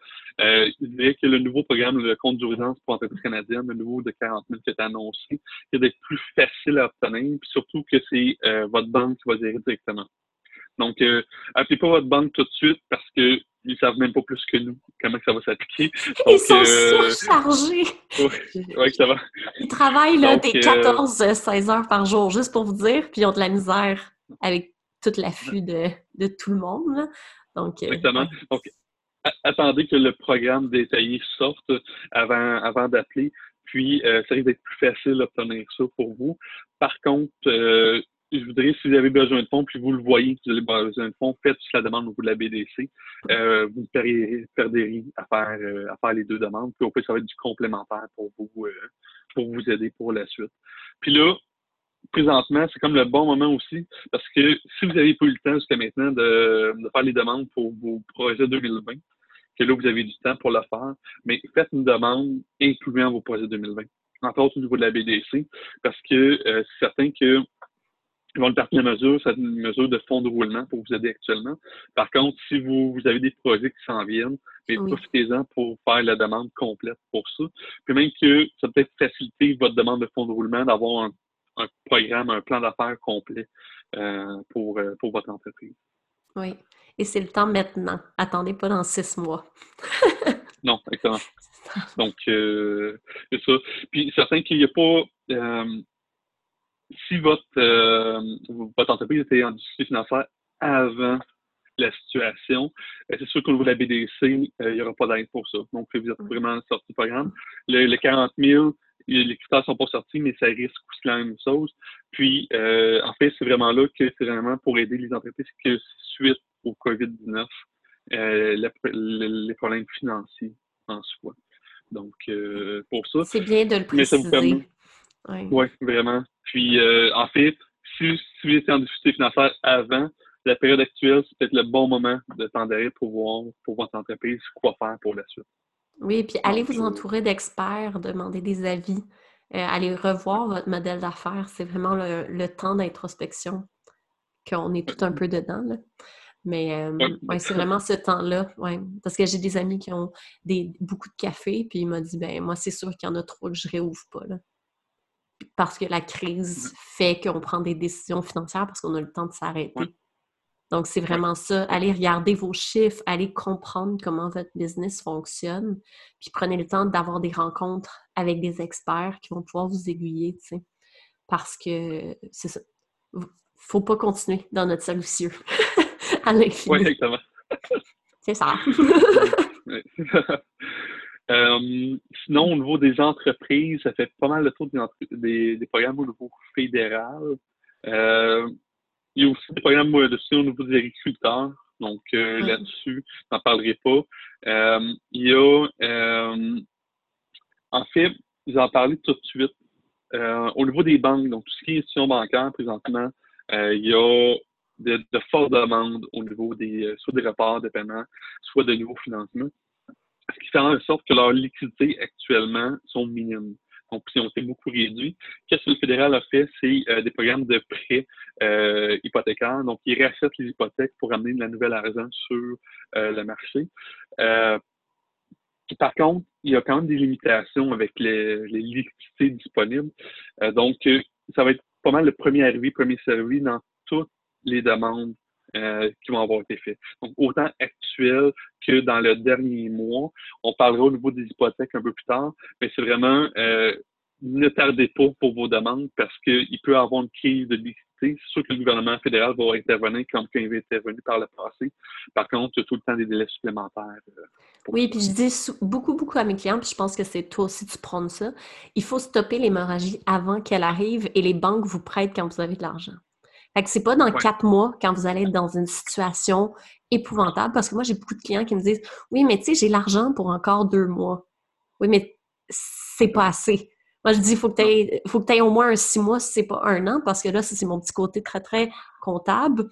Euh, je dirais que le nouveau programme, le compte d'urgence pour l'entreprise canadienne, le nouveau de 40 000 qui est annoncé, il d'être plus facile à obtenir, puis surtout que c'est euh, votre banque qui va gérer directement. Donc, euh, appelez pas votre banque tout de suite parce que ils savent même pas plus que nous comment ça va s'appliquer. Ils sont surchargés. Oui, ça va. Ils travaillent là, des 14-16 heures par jour, juste pour vous dire, puis ils ont de la misère avec toute l'affût de, de tout le monde. Donc, euh, Exactement. Donc, attendez que le programme détaillé sorte avant, avant d'appeler. Puis, euh, ça risque d'être plus facile d'obtenir ça pour vous. Par contre, euh, je voudrais, si vous avez besoin de fonds, puis vous le voyez que vous avez besoin de fonds, faites la demande au bout de la BDC. vous ne perdez à faire, à faire les deux demandes. Puis, au fait, ça va être du complémentaire pour vous, pour vous aider pour la suite. Puis là, présentement, c'est comme le bon moment aussi, parce que si vous n'avez pas eu le temps jusqu'à maintenant de, faire les demandes pour vos projets 2020, que là, vous avez du temps pour le faire, mais faites une demande incluant vos projets 2020, entre autres au niveau de la BDC, parce que euh, c'est certain que ils vont le la mesure, c'est une mesure de fonds de roulement pour vous aider actuellement. Par contre, si vous, vous avez des projets qui s'en viennent, mais profitez-en pour faire la demande complète pour ça. Puis même que ça peut être faciliter votre demande de fonds de roulement, d'avoir un un programme, un plan d'affaires complet euh, pour, euh, pour votre entreprise. Oui. Et c'est le temps maintenant. Attendez pas dans six mois. non, exactement. Donc, euh, c'est ça. Puis, certain qu'il n'y a pas. Si votre, votre entreprise était en difficulté financière avant la situation, c'est sûr qu'au niveau de la BDC, il n'y aura pas d'aide pour ça. Donc, vous êtes vraiment sorti du programme. Le, le 40 000, les critères sont pas sortis, mais ça risque aussi la même chose. Puis, euh, en fait, c'est vraiment là que c'est vraiment pour aider les entreprises que suite au COVID-19, euh, les problèmes financiers en soi. Donc, euh, pour ça. C'est bien de le préciser. Oui, ouais, vraiment. Puis, en fait, si, si vous étiez en difficulté financière avant, la période actuelle, c'est peut-être le bon moment de d'arrêt pour voir pour votre entreprise quoi faire pour la suite. Oui, puis allez vous entourer d'experts, demander des avis, euh, allez revoir votre modèle d'affaires. C'est vraiment le, temps d'introspection qu'on est tout un peu dedans. Mais euh, c'est vraiment ce temps-là. Ouais. Parce que j'ai des amis qui ont des, beaucoup de café, puis ils m'ont dit ben moi, c'est sûr qu'il y en a trop que je ne réouvre pas. Parce que la crise fait qu'on prend des décisions financières parce qu'on a le temps de s'arrêter. Donc, c'est vraiment ça. Allez regarder vos chiffres, allez comprendre comment votre business fonctionne, puis prenez le temps d'avoir des rencontres avec des experts qui vont pouvoir vous aiguiller, tu sais. Parce que c'est ça. Faut pas continuer dans notre à l'infini. Oui, exactement. c'est ça. Euh, sinon, au niveau des entreprises, ça fait pas mal le tour des, des, programmes au niveau fédéral. Euh, il y a aussi des programmes dessus au niveau des agriculteurs. Donc euh, là-dessus, je n'en parlerai pas. Euh, il y a euh, en fait, j'en parlais tout de suite. au niveau des banques, donc tout ce qui est institution bancaire présentement, il y a de, de, fortes demandes au niveau des soit des reports de paiement, soit de nouveaux financements. Ce qui fait en sorte que leurs liquidités actuellement sont minimes. Donc, si on s'est beaucoup réduit. Qu'est-ce que le fédéral a fait? C'est euh, des programmes de prêts euh, hypothécaires. Donc, ils rachètent les hypothèques pour amener de la nouvelle argent sur euh, le marché. par contre, il y a quand même des limitations avec les, les liquidités disponibles. Euh, donc, euh, ça va être pas mal le premier arrivé, premier servi dans toutes les demandes euh, qui vont avoir été faites. Donc, autant actuel que dans le dernier mois. On parlera au niveau des hypothèques un peu plus tard, mais c'est vraiment ne tardez pas pour vos demandes parce qu'il peut y avoir une crise de liquidité. C'est sûr que le gouvernement fédéral va intervenir comme il avait intervenu par le passé. Par contre, il y a tout le temps des délais supplémentaires. Euh, oui, puis je dis beaucoup, beaucoup à mes clients, puis je pense que c'est toi aussi tu prends ça. Il faut stopper l'hémorragie avant qu'elle arrive et les banques vous prêtent quand vous avez de l'argent. Fait que c'est pas dans quatre mois quand vous allez être dans une situation épouvantable parce que moi j'ai beaucoup de clients qui me disent oui mais tu sais j'ai l'argent pour encore deux mois. Oui mais c'est pas assez. Moi, je dis, il faut que tu aies, au moins un six mois, si c'est pas un an, parce que là, c'est mon petit côté très, très comptable.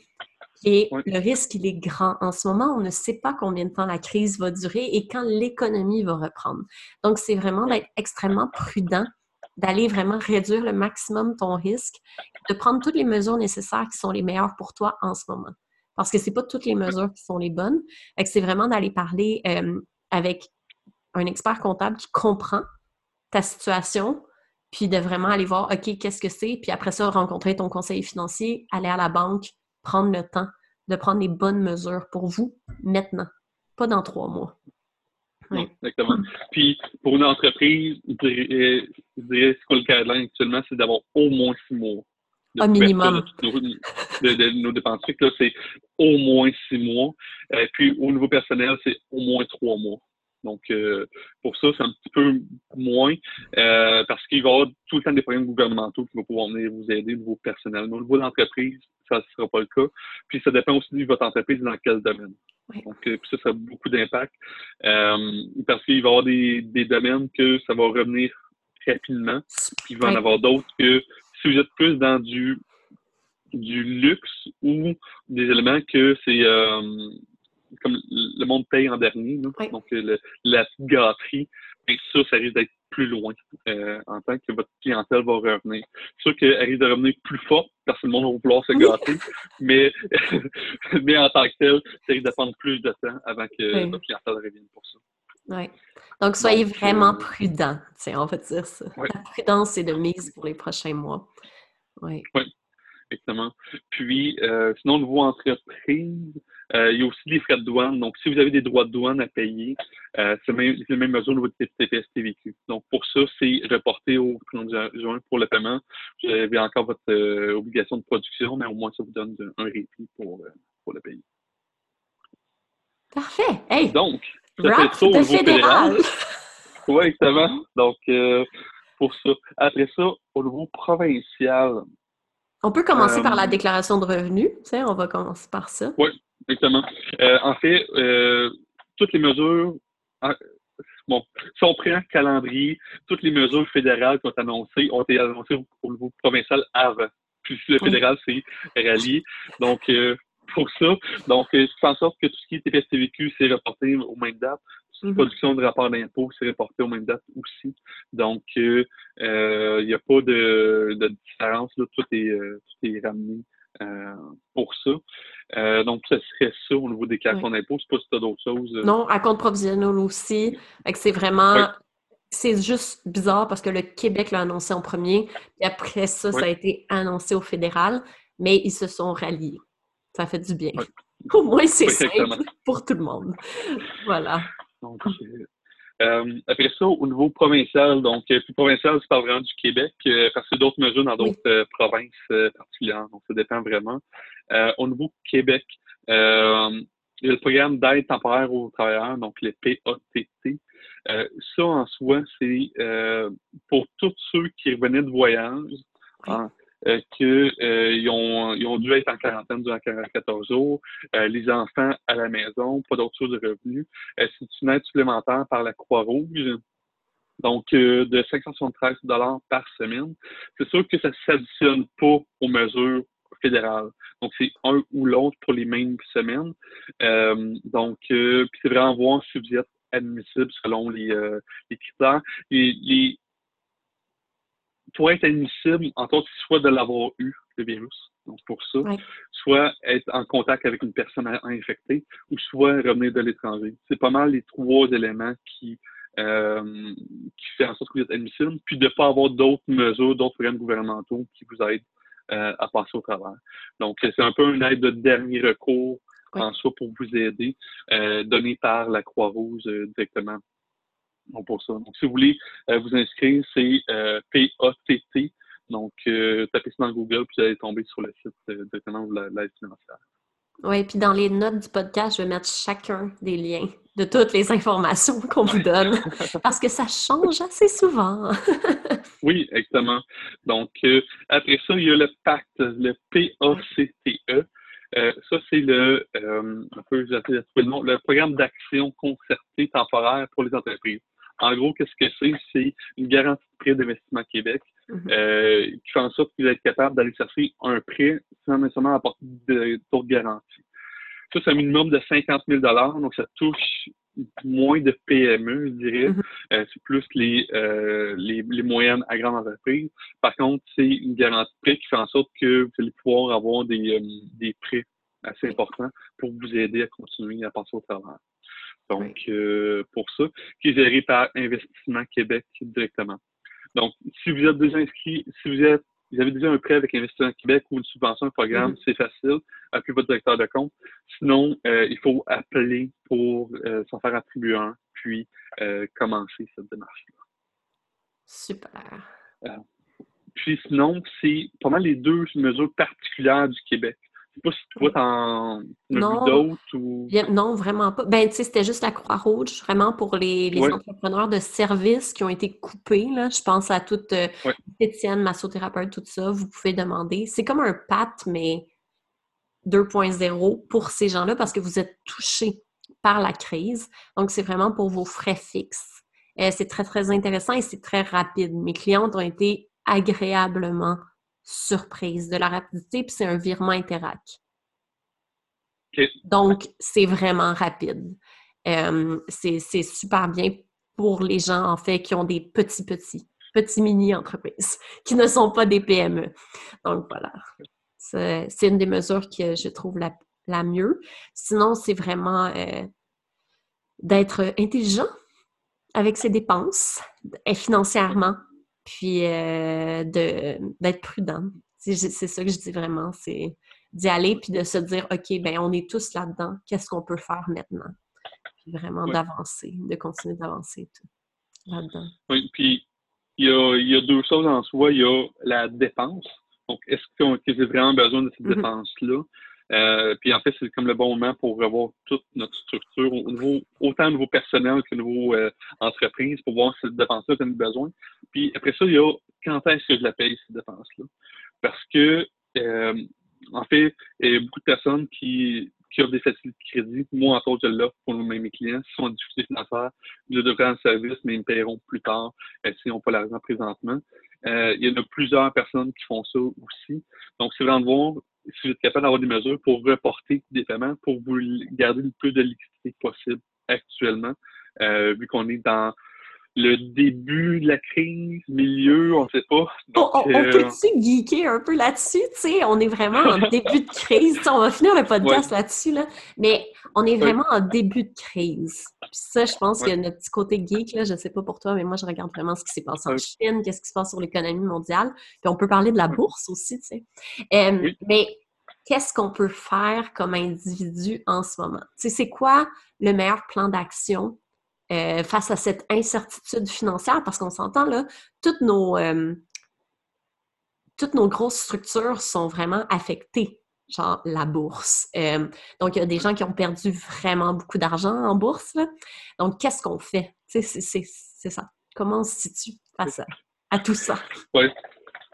Et le risque, il est grand. En ce moment, on ne sait pas combien de temps la crise va durer et quand l'économie va reprendre. Donc, c'est vraiment d'être extrêmement prudent, d'aller vraiment réduire le maximum ton risque, de prendre toutes les mesures nécessaires qui sont les meilleures pour toi en ce moment. Parce que ce pas toutes les mesures qui sont les bonnes. C'est vraiment d'aller parler euh, avec un expert comptable qui comprend ta situation, puis de vraiment aller voir, OK, qu'est-ce que c'est, puis après ça, rencontrer ton conseiller financier, aller à la banque, prendre le temps de prendre les bonnes mesures pour vous maintenant, pas dans trois mois. Oui. Exactement. Puis, pour une entreprise, je dirais, ce qu'on le guideline actuellement, c'est d'avoir au moins six mois. Un minimum. De, nos dépenses là, c'est au moins six mois. Euh, puis, au niveau personnel, c'est au moins trois mois. Donc, euh, pour ça, c'est un petit peu moins euh, parce qu'il va y avoir tout le temps des programmes gouvernementaux qui vont pouvoir venir vous aider au niveau personnel. Mais au niveau de l'entreprise, ça ne sera pas le cas. Puis, ça dépend aussi de votre entreprise dans quel domaine. Donc, euh, puis ça, ça a beaucoup d'impact parce qu'il va y avoir des, des, domaines que ça va revenir rapidement. Puis, il va y en avoir d'autres que si vous êtes plus dans du du luxe ou des éléments que c'est comme le monde paye en dernier, donc euh, la petite gâterie, bien ça, ça risque d'être plus loin euh, en tant que votre clientèle va revenir. C'est sûr qu'elle risque de revenir plus fort parce que le monde va vouloir se gâter, mais, mais en tant que tel, ça risque de prendre plus de temps avant que votre clientèle revienne pour ça. Oui. Donc, soyez vraiment euh, prudent, on va dire ça. La prudence est de mise pour les prochains mois. Oui. Oui, exactement. Puis, sinon, au niveau entreprise, euh, il y a aussi des frais de douane. Donc, si vous avez des droits de douane à payer, euh, c'est le même mesure de TPS TVQ. Donc, pour ça, c'est reporté au 30 juin pour le paiement. Vous avez encore votre euh, obligation de production, mais au moins, ça vous donne un répit pour, pour le payer. Parfait. Hey! Donc, ça fait ça au niveau fédéral. oui, exactement. Donc, pour ça. Après ça, au niveau provincial, on peut commencer par la déclaration de revenus. Tu sais, on va commencer par ça. Oui, Exactement. Euh, en fait, euh, toutes les mesures, bon, sont prêtes en calendrier. Toutes les mesures fédérales qui ont, annoncées, ont été annoncées au niveau provincial avant. Puis le fédéral s'est rallié. Donc, euh, pour ça, donc, je fais en sorte que tout ce qui est TPS-TVQ, c'est reporté aux mêmes dates. La mm-hmm. production de rapport d'impôt, c'est reporté aux mêmes dates aussi. Donc, il n'y a pas de, de différence. Là. Tout, est, tout est ramené euh, pour ça. Euh, donc, ça serait ça au niveau des cartes oui. d'impôt. Je sais pas si tu as d'autres choses. Euh. Non, à compte provisionnel aussi. C'est vraiment. C'est juste bizarre parce que le Québec l'a annoncé en premier, et après ça, ça a été annoncé au fédéral, mais ils se sont ralliés. Ça fait du bien. Au moins, c'est simple pour tout le monde. voilà. Donc, euh, après ça, au niveau provincial, donc euh, plus provincial, c'est pas vraiment du Québec, euh, parce que d'autres mesures dans d'autres provinces particulières, donc ça dépend vraiment. au niveau Québec, il y a le programme d'aide temporaire aux travailleurs, donc le PATT. ça, en soi, c'est pour tous ceux qui revenaient de voyage, euh, qu'ils euh, ont, ils ont dû être en quarantaine durant 14 jours, euh, les enfants à la maison, pas d'autres sources de revenus. c'est une aide supplémentaire par la Croix-Rouge. Donc, de 573 dollars par semaine. C'est sûr que ça ne s'additionne pas aux mesures fédérales. Donc, c'est un ou l'autre pour les mêmes semaines. donc, puis c'est vraiment voir si vous êtes admissible selon les, les critères. les, pour être admissible, entre autres, soit de l'avoir eu, le virus, donc pour ça, soit être en contact avec une personne infectée, ou soit revenir de l'étranger. C'est pas mal les trois éléments qui qui fait en sorte que vous êtes admissible, puis de ne pas avoir d'autres mesures, d'autres programmes gouvernementaux qui vous aident à passer au travers. Donc, c'est un peu une aide de dernier recours en soi pour vous aider, donnée par la Croix-Rouge directement. Donc, pour ça. Donc, si vous voulez vous inscrire, c'est PATT. Donc, tapez ça dans Google, puis vous allez tomber sur le site directement de l'aide financière. Oui, puis dans les notes du podcast, je vais mettre chacun des liens de toutes les informations qu'on vous donne parce que ça change assez souvent. oui, exactement. Donc, euh, après ça, il y a le pacte, le PACTE. Euh, ça, c'est le, euh, un peu, le, nom, le programme d'action concertée temporaire pour les entreprises. En gros, qu'est-ce que c'est? C'est une garantie de prêt d'investissement Québec mm-hmm. euh, qui fait en sorte que vous êtes capable d'aller chercher un prêt sans nécessairement apporter de taux de garantie. Ça, c'est un minimum de 50 000 donc ça touche moins de PME, je dirais. Mm-hmm. Euh, c'est plus les, euh, les, les, moyennes à grandes entreprises. Par contre, c'est une garantie de prêt qui fait en sorte que vous allez pouvoir avoir des, euh, des prêts assez importants pour vous aider à continuer à passer au travail. Donc, euh, pour ça, qui est géré par Investissement Québec directement. Donc, si vous êtes déjà inscrit, si vous êtes vous avez déjà un prêt avec Investissement Québec ou une subvention, un programme, mm-hmm. c'est facile. Appelez votre directeur de compte. Sinon, euh, il faut appeler pour euh, s'en faire attribuer un, puis commencer cette démarche-là. Super. puis sinon, c'est pas mal les deux mesures particulières du Québec pas si toi, t'en as d'autres ou... Non, vraiment pas. Ben, tu sais, c'était juste la Croix-Rouge, vraiment pour les, entrepreneurs de services qui ont été coupés. Là. Je pense à toute euh, Étienne, massothérapeute, tout ça. Vous pouvez demander. C'est comme un PAT, mais 2.0 pour ces gens-là parce que vous êtes touchés par la crise. Donc, c'est vraiment pour vos frais fixes. Euh, c'est très, très intéressant et c'est très rapide. Mes clientes ont été agréablement surprise de la rapidité, puis c'est un virement Interac. Donc, c'est vraiment rapide. Euh, c'est super bien pour les gens, en fait, qui ont des petits, petits, petits mini-entreprises, qui ne sont pas des PME. Donc, voilà. C'est une des mesures que je trouve la, la mieux. Sinon, c'est vraiment euh, d'être intelligent avec ses dépenses et financièrement, puis euh, d'être prudent. C'est ça que je dis vraiment, c'est d'y aller puis de se dire, OK, ben on est tous là-dedans, qu'est-ce qu'on peut faire maintenant? Puis vraiment d'avancer, de continuer d'avancer là-dedans. Oui, puis il y, a, il y, a, deux choses en soi. Il y a la dépense. Donc, est-ce qu'on a vraiment besoin de cette mm-hmm. dépense-là? Euh, puis en fait, c'est comme le bon moment pour revoir toute notre structure, au niveau, autant au niveau personnel que au niveau euh, entreprise, pour voir si cette dépense-là a besoin. Puis après ça, il y a quand est-ce que je la paye, cette dépense-là. Parce que, euh, en fait, il y a beaucoup de personnes qui, qui offrent des facilités de crédit. Moi, en fait, je l'offre pour mes clients. S'ils sont en difficulté financière, je devrais un service, mais ils me paieront plus tard s'ils n'ont pas l'argent présentement. il y en a plusieurs personnes qui font ça aussi. Donc, c'est vraiment de voir si vous êtes capable d'avoir des mesures pour reporter des paiements, pour vous garder le plus de liquidité possible actuellement, euh, vu qu'on est dans le début de la crise, milieu, on ne sait pas. on, euh, peut-tu geeker un peu là-dessus? on est vraiment en début de crise. on va finir le podcast là-dessus, là, mais on est vraiment en début de crise. Puis ça, je pense qu'il y a notre petit côté geek, là, je ne sais pas pour toi, mais moi, je regarde vraiment ce qui s'est passé en Chine, qu'est-ce qui se passe sur l'économie mondiale. Puis on peut parler de la bourse aussi, tu sais. Euh, mais qu'est-ce qu'on peut faire comme individu en ce moment? C'est quoi le meilleur plan d'action euh, face à cette incertitude financière, parce qu'on s'entend là, toutes nos, euh, toutes nos grosses structures sont vraiment affectées, genre la bourse. Euh, donc, il y a des gens qui ont perdu vraiment beaucoup d'argent en bourse. Donc, qu'est-ce qu'on fait? C'est ça. Comment on se situe face à, tout ça? Oui.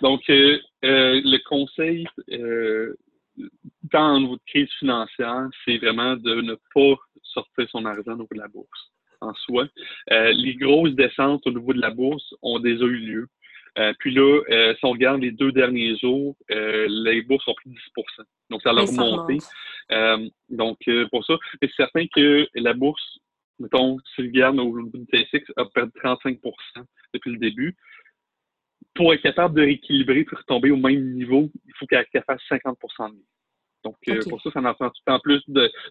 Donc, le conseil dans notre crise financière, c'est vraiment de ne pas sortir son argent au de la bourse en soi. Euh, les grosses descentes au niveau de la bourse ont déjà eu lieu. Euh, puis là, euh, si on regarde les deux derniers jours, les bourses ont pris 10% Donc, ça a remonté. donc, pour ça, c'est certain que la bourse, mettons, si on regarde au niveau du TSX, a perdu 35% depuis le début. Pour être capable de rééquilibrer, pour retomber au même niveau, il faut qu'elle fasse 50 de mieux. Donc, euh, pour ça, ça en prend tout le temps plus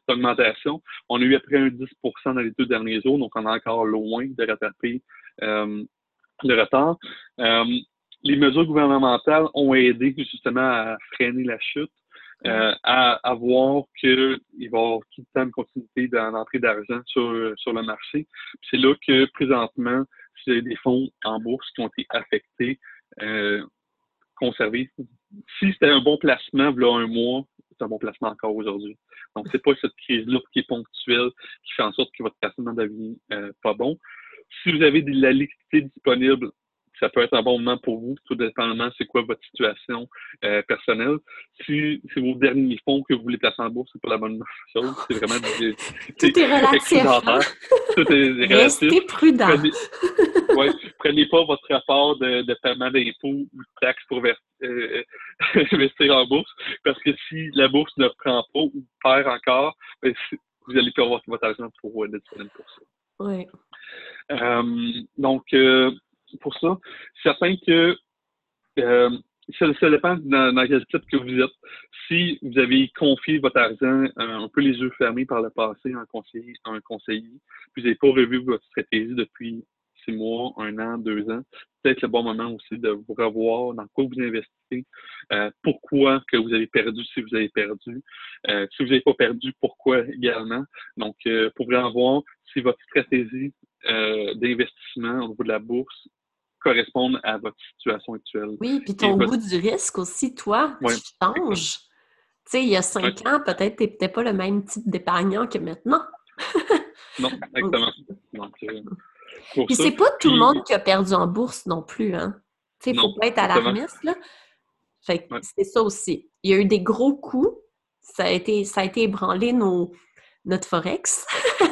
d'augmentation. On a eu à peu près un 10% dans les deux derniers jours, donc on est encore loin de rattraper euh, le retard. Euh, les mesures gouvernementales ont aidé justement à freiner la chute. À, à, voir qu'il va y avoir tout le temps une continuité dans l'entrée d'argent sur, sur le marché. C'est là que présentement, avez des fonds en bourse qui ont été affectés, euh, conservés, si c'était un bon placement, voilà un mois, c'est un bon placement encore aujourd'hui. Donc, c'est pas cette crise-là qui est ponctuelle, qui fait en sorte que votre placement devient euh, pas bon. Si vous avez de la liquidité disponible, ça peut être un bon moment pour vous, tout dépendamment c'est quoi votre situation euh, personnelle. Si c'est vos derniers fonds que vous voulez placer en bourse, c'est pas la bonne chose. C'est vraiment des, tout est relatif. Hein? Tout est relatif. Restez prudent. Prenez, ouais, prenez pas votre rapport de, de paiement d'impôts ou de taxes pour euh, investir en bourse, parce que si la bourse ne prend pas ou perd encore, ben, vous allez plus avoir votre argent pour être disponible pour ça. Oui. Euh, donc, euh, pour ça. Certain que euh, ça, dépend dans, quel type que vous êtes. Si vous avez confié votre argent un peu les yeux fermés par le passé à un conseiller, un conseiller puis vous n'avez pas revu votre stratégie depuis six mois, un an, deux ans, peut-être le bon moment aussi de vous revoir dans quoi vous investissez, euh, pourquoi que vous avez perdu si vous avez perdu, euh, si vous n'avez pas perdu, pourquoi également. Donc, euh, pour vraiment voir si votre stratégie d'investissement au niveau de la bourse correspondent à votre situation actuelle. Oui, puis ton goût du risque aussi, toi, tu changes. Tu sais, il y a cinq ans, peut-être tu n'étais pas le même type d'épargnant que maintenant. non, exactement. Donc, euh, puis c'est pas tout le monde qui a perdu en bourse non plus, hein? Tu sais, il ne faut pas être alarmiste, là. Fait que c'est ça aussi. Il y a eu des gros coups. Ça a été, ça a été ébranlé nos, notre Forex.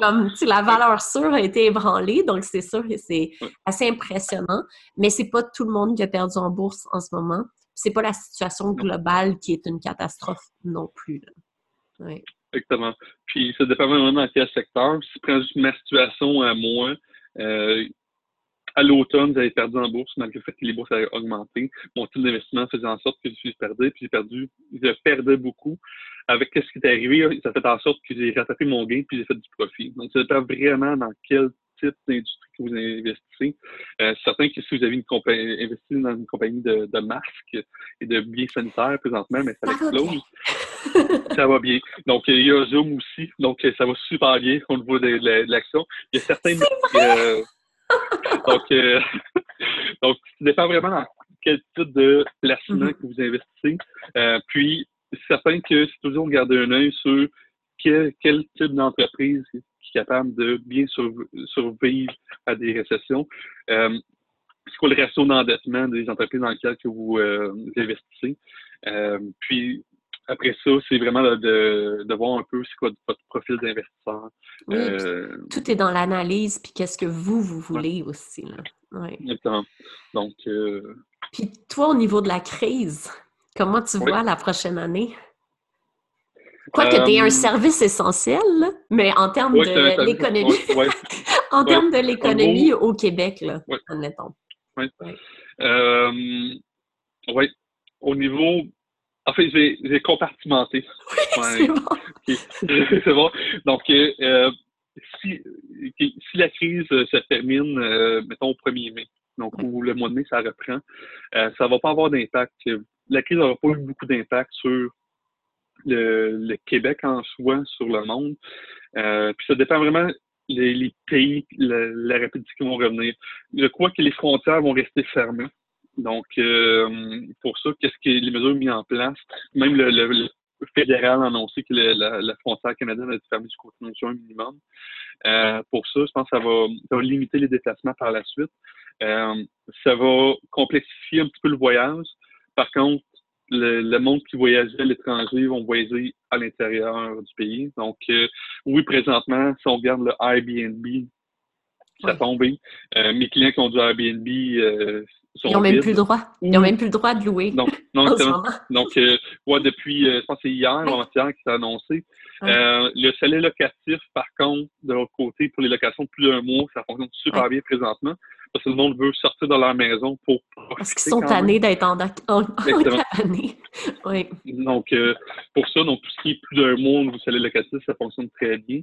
comme, la valeur sûre a été ébranlée, donc c'est sûr que c'est assez impressionnant. Mais c'est pas tout le monde qui a perdu en bourse en ce moment. C'est pas la situation globale qui est une catastrophe non plus. Exactement. Puis ça dépend vraiment dans quel secteur. Si je prends juste ma situation à moi, euh, à l'automne, j'avais perdu en bourse, malgré le fait que les bourses avaient augmenté. Mon type d'investissement faisait en sorte que je suis perdu, puis j'ai perdu, je perdais beaucoup. Avec ce qui est arrivé, ça fait en sorte que j'ai rattrapé mon gain, puis j'ai fait du profit. Donc, ça dépend vraiment dans quel type d'industrie que vous investissez. Euh, c'est certain que si vous avez une compagnie, investi dans une compagnie de, masques et de biens sanitaires présentement, mais ça explose. ça va bien. Donc, il y a Zoom aussi. Donc, ça va super bien au niveau de, l'action. Il y a certains. donc, euh, donc, ça dépend vraiment dans quel type de placement mm-hmm. que vous investissez. Euh, puis, c'est certain que c'est toujours garder un œil sur quel, type d'entreprise qui est capable de bien survivre à des récessions. Euh, c'est quoi le ratio d'endettement des entreprises dans lesquelles que vous, investissez? puis, après ça, c'est vraiment de, de, voir un peu c'est quoi votre profil d'investisseur. Oui, euh, tout est dans l'analyse, puis qu'est-ce que vous, vous voulez aussi. Là. Exactement. Donc. Euh, puis toi, au niveau de la crise, comment tu vois la prochaine année? Quoique tu es un euh, service essentiel, mais en termes de l'économie. en termes de l'économie au Québec, là, admettons. Oui. oui. Au niveau en fait, j'ai compartimenté. c'est bon. bon. Donc, euh, si, si, la crise se termine, euh, mettons, au 1er mai, donc où le mois de mai, ça reprend, euh, ça ne va pas avoir d'impact. La crise n'aura pas eu beaucoup d'impact sur le, Québec en soi, sur le monde. puis ça dépend vraiment les, pays, la, la rapidité qui vont revenir. Je crois que les frontières vont rester fermées. Donc, euh, pour ça, qu'est-ce que les mesures mises en place? Même le, fédéral a annoncé que la, frontière canadienne va être fermée jusqu'au 30 juin minimum. Euh, pour ça, je pense que ça va, limiter les déplacements par la suite. Euh, ça va complexifier un petit peu le voyage. Par contre, le, monde qui voyageait à l'étranger vont voyager à l'intérieur du pays. Donc, oui, présentement, si on regarde le Airbnb, ça tombe. mes clients qui ont du Airbnb, ils n'ont même plus le droit. Ils n'ont même plus le droit de louer. Non, non Donc, euh, depuis, euh, je pense que c'est hier ou avant-hier qui s'est annoncé. Euh, le salaire locatif, par contre, de l'autre côté, pour les locations de plus d'un mois, ça fonctionne super bien présentement. parce que le monde veut sortir de leur maison pour Parce qu'ils sont tannés d'être en, en, oui. Donc, pour ça, donc tout ce qui est plus d'un mois au niveau salaire locatif, ça fonctionne très bien.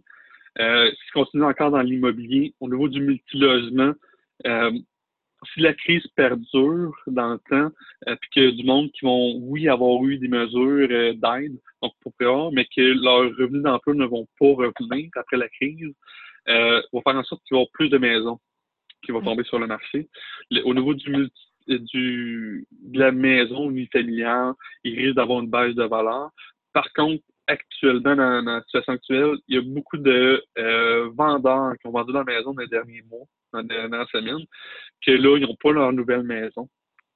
Si on continue encore dans l'immobilier, au niveau du multilogement, si la crise perdure dans le temps, euh, puis qu'il y a du monde qui vont, oui, avoir eu des mesures euh, d'aide, donc pour prévoir, mais que leurs revenus d'emploi ne vont pas revenir après la crise, euh, va faire en sorte qu'il va y avoir plus de maisons qui vont tomber sur le marché. au niveau du, du de la maison unifamiliale, il risque d'avoir une baisse de valeur. Par contre, actuellement, dans, la situation actuelle, il y a beaucoup de euh, vendeurs qui ont vendu leur maison dans les derniers mois, dans les dernières semaines, que là, ils n'ont pas leur nouvelle maison.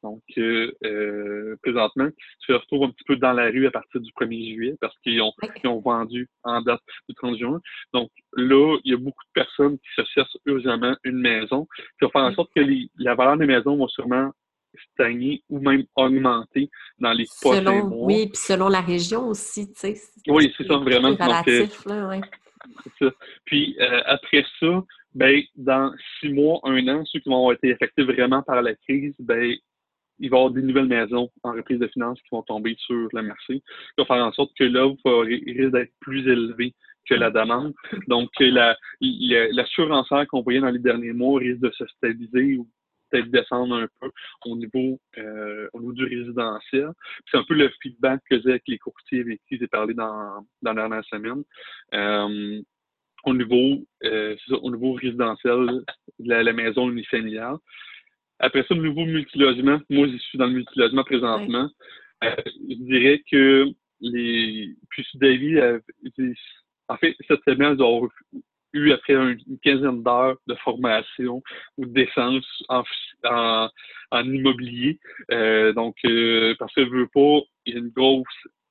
Donc, euh, euh, présentement, tu te retrouves un petit peu dans la rue à partir du 1er juillet parce qu'ils ont, ont vendu en date du 30 juin. Donc, là, il y a beaucoup de personnes qui se cherchent urgemment une maison, qui va faire en sorte que la valeur des maisons va sûrement stagner ou même augmenter dans les prochains mois. Oui, puis selon la région aussi, tu sais. Oui, c'est ça, vraiment. Relatif, là, ouais. C'est ça. Puis euh, après ça, ben, dans six mois, un an, ceux qui vont avoir été affectés vraiment par la crise, ben, il va y avoir des nouvelles maisons en reprise de finances qui vont tomber sur le marché. Ça va faire en sorte que l'offre risque d'être plus élevée que la demande. Donc, la, la, la surenchère qu'on voyait dans les derniers mois risque de se stabiliser ou peut-être descendre un peu au niveau, euh, au niveau du résidentiel. C'est un peu le feedback que j'ai avec les courtiers avec qui j'ai parlé dans, dans la dernière semaine. Euh, au niveau, euh, au niveau résidentiel, la, la maison unifamiliale. Après ça, au niveau multilogement, moi, je suis dans le multilogement présentement. Euh, je dirais que les. Puis, David, en fait, cette semaine, ils eu après une quinzaine d'heures de formation ou d'essence en, en, en, immobilier. Euh, donc, euh, parce que je veux pas, il y a une grosse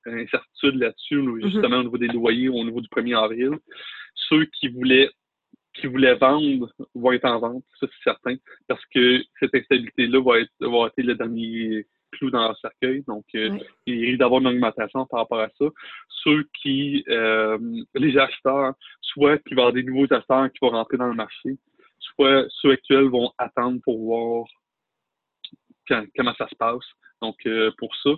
incertitude là-dessus, mm-hmm. justement au niveau des loyers, au niveau du 1er avril. Ceux qui voulaient qui voulaient vendre vont être en vente, ça c'est certain, parce que cette instabilité-là va être, va être le dernier clou dans leur cercueil. Donc, euh, il risque d'avoir une augmentation par rapport à ça. Ceux qui, euh, les acheteurs, soit qui vont avoir des nouveaux acheteurs qui vont rentrer dans le marché, soit ceux actuels vont attendre pour voir comment ça se passe. Donc, euh, pour ça,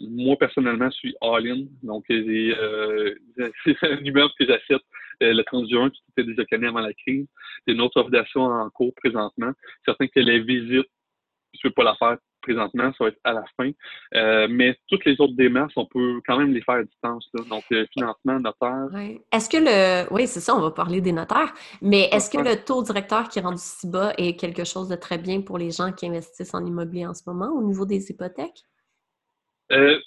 moi, personnellement, je suis all-in. Donc, j'ai euh, un immeuble que j'achète le 30 juin, qui était déjà connu avant la crise. C'est une autre en cours présentement. Certain que les visites, je ne peux pas la faire présentement, ça va être à la fin. Euh, mais toutes les autres démarches, on peut quand même les faire à distance. Là. Donc, le financement, notaire. Est-ce que le. Oui, c'est ça, on va parler des notaires. Mais est-ce que le taux directeur qui est rendu si bas est quelque chose de très bien pour les gens qui investissent en immobilier en ce moment au niveau des hypothèques? Euh,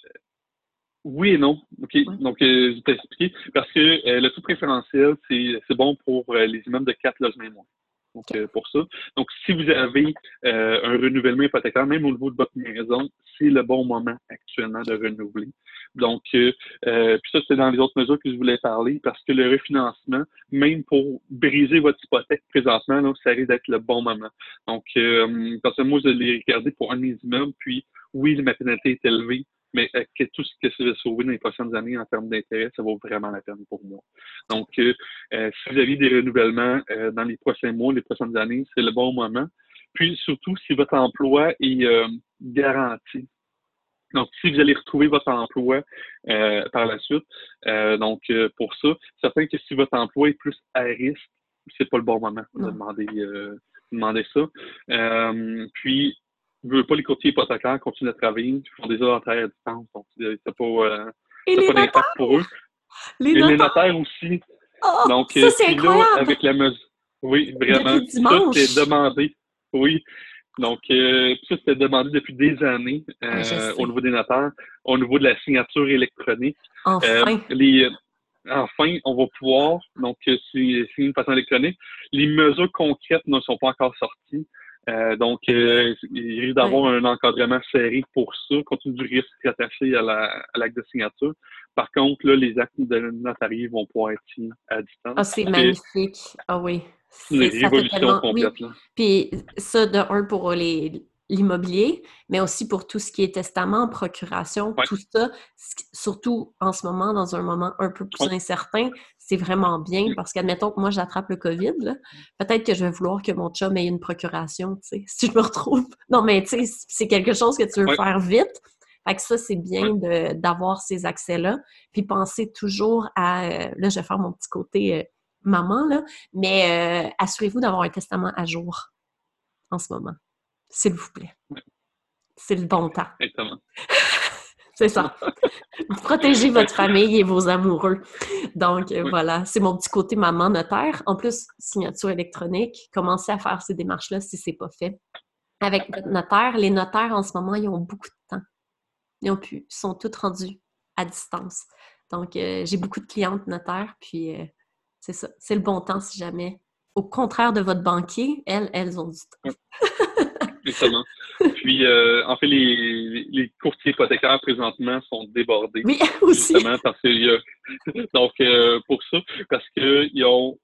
oui et non. OK. Donc, euh, je vais t'expliquer. Parce que le taux préférentiel, c'est bon pour les immeubles de 4 logements et moins donc euh, pour ça. Donc, si vous avez euh, un renouvellement hypothécaire, même au niveau de votre maison, c'est le bon moment actuellement de renouveler. Donc, euh, puis ça, c'est dans les autres mesures que je voulais parler, parce que le refinancement, même pour briser votre hypothèque présentement, là, ça risque d'être le bon moment. Donc, parce que moi, je l'ai regardé pour un immeubles, puis oui, ma pénalité est élevée, mais euh, que tout ce que ça va sauver dans les prochaines années en termes d'intérêt, ça vaut vraiment la peine pour moi. Donc, euh, euh, si vous avez des renouvellements dans les prochains mois, les prochaines années, c'est le bon moment. Puis surtout, si votre emploi est garanti. Donc, si vous allez retrouver votre emploi par la suite, donc pour ça, certain que si votre emploi est plus à risque, c'est pas le bon moment de demander, demander ça. puis, ne veux pas les courtiers hypothécaires continuent à travailler, ils font des heures à distance, donc c'est pas, euh, pas d'impact pour eux. Les Et notaires. les notaires? aussi. Oh, donc, ça, c'est incroyable! Là, avec la mesure. Oui, vraiment. Ça, c'était demandé. Oui. Donc, euh, ça, c'était demandé depuis des années euh, au niveau des notaires, au niveau de la signature électronique. Enfin. Euh, les, enfin, on va pouvoir, donc, c'est une façon électronique. Les mesures concrètes ne sont pas encore sorties. Euh, donc, euh, il risque d'avoir un encadrement serré pour ça, compte tenu du risque attaché à l'acte de signature. Par contre, là, les actes de notariés vont pouvoir être à distance. Ah, c'est magnifique. Ah oui. C'est une révolution complète. Puis ça, de un, pour les, l'immobilier, mais aussi pour tout ce qui est testament, procuration, tout ça, surtout en ce moment, dans un moment un peu plus incertain, c'est vraiment bien parce qu'admettons que moi j'attrape le COVID, peut-être que je vais vouloir que mon chum ait une procuration, tu sais, si je me retrouve. Non, mais tu sais, c'est quelque chose que tu veux faire vite. Fait que ça, c'est bien d'avoir ces accès-là. Puis penser toujours à. Euh, là, je vais faire mon petit côté euh, maman, là, mais euh, assurez-vous d'avoir un testament à jour en ce moment s'il vous plaît. C'est le bon temps. Exactement. C'est ça. Protégez votre famille et vos amoureux. Donc, euh, voilà, c'est mon petit côté maman notaire. En plus, signature électronique, commencez à faire ces démarches-là si ce n'est pas fait. Avec votre notaire, les notaires en ce moment, ils ont beaucoup de temps. Ils ont pu, sont tous rendus à distance. Donc, euh, j'ai beaucoup de clientes notaires, puis euh, c'est ça. C'est le bon temps si jamais. Au contraire de votre banquier, elles, elles ont du temps. Exactement. Puis, euh, en fait, les, les, courtiers hypothécaires présentement sont débordés. Oui, aussi. Justement, parce que, donc, euh, pour ça, parce qu'ils ont,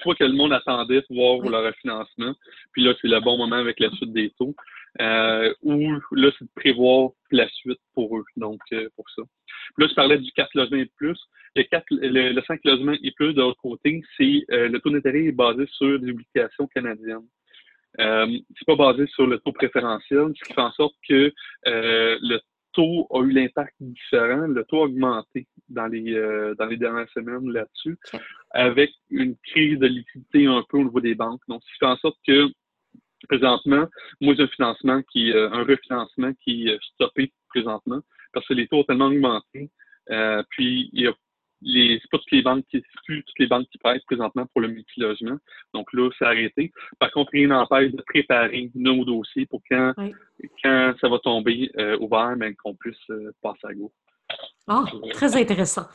soit que le monde attendait pour voir leur refinancement, puis là, c'est le bon moment avec la suite des taux, euh, ou là, c'est de prévoir la suite pour eux, donc, euh, pour ça. Puis là, je parlais du 4 logements et plus. Le, 4, le, le 5 logements et plus, de l'autre côté, c'est le taux d'intérêt est basé sur des obligations canadiennes. Euh, c'est pas basé sur le taux préférentiel, ce qui fait en sorte que euh, le taux a eu l'impact différent, le taux a augmenté dans les, euh, dans les dernières semaines là-dessus, avec une crise de liquidité un peu au niveau des banques. Donc, ce qui fait en sorte que présentement, moi, j'ai un financement qui, euh, un refinancement qui est stoppé présentement parce que les taux ont tellement augmenté. Euh, puis, il y a les, c'est pas toutes les banques qui, plus toutes les banques qui prêtent présentement pour le multilogement. Donc là, c'est arrêté. Par contre, rien n'empêche de préparer nos dossiers pour quand, quand ça va tomber euh, ouvert, mais qu'on puisse euh, passer à go. Ah, très intéressant.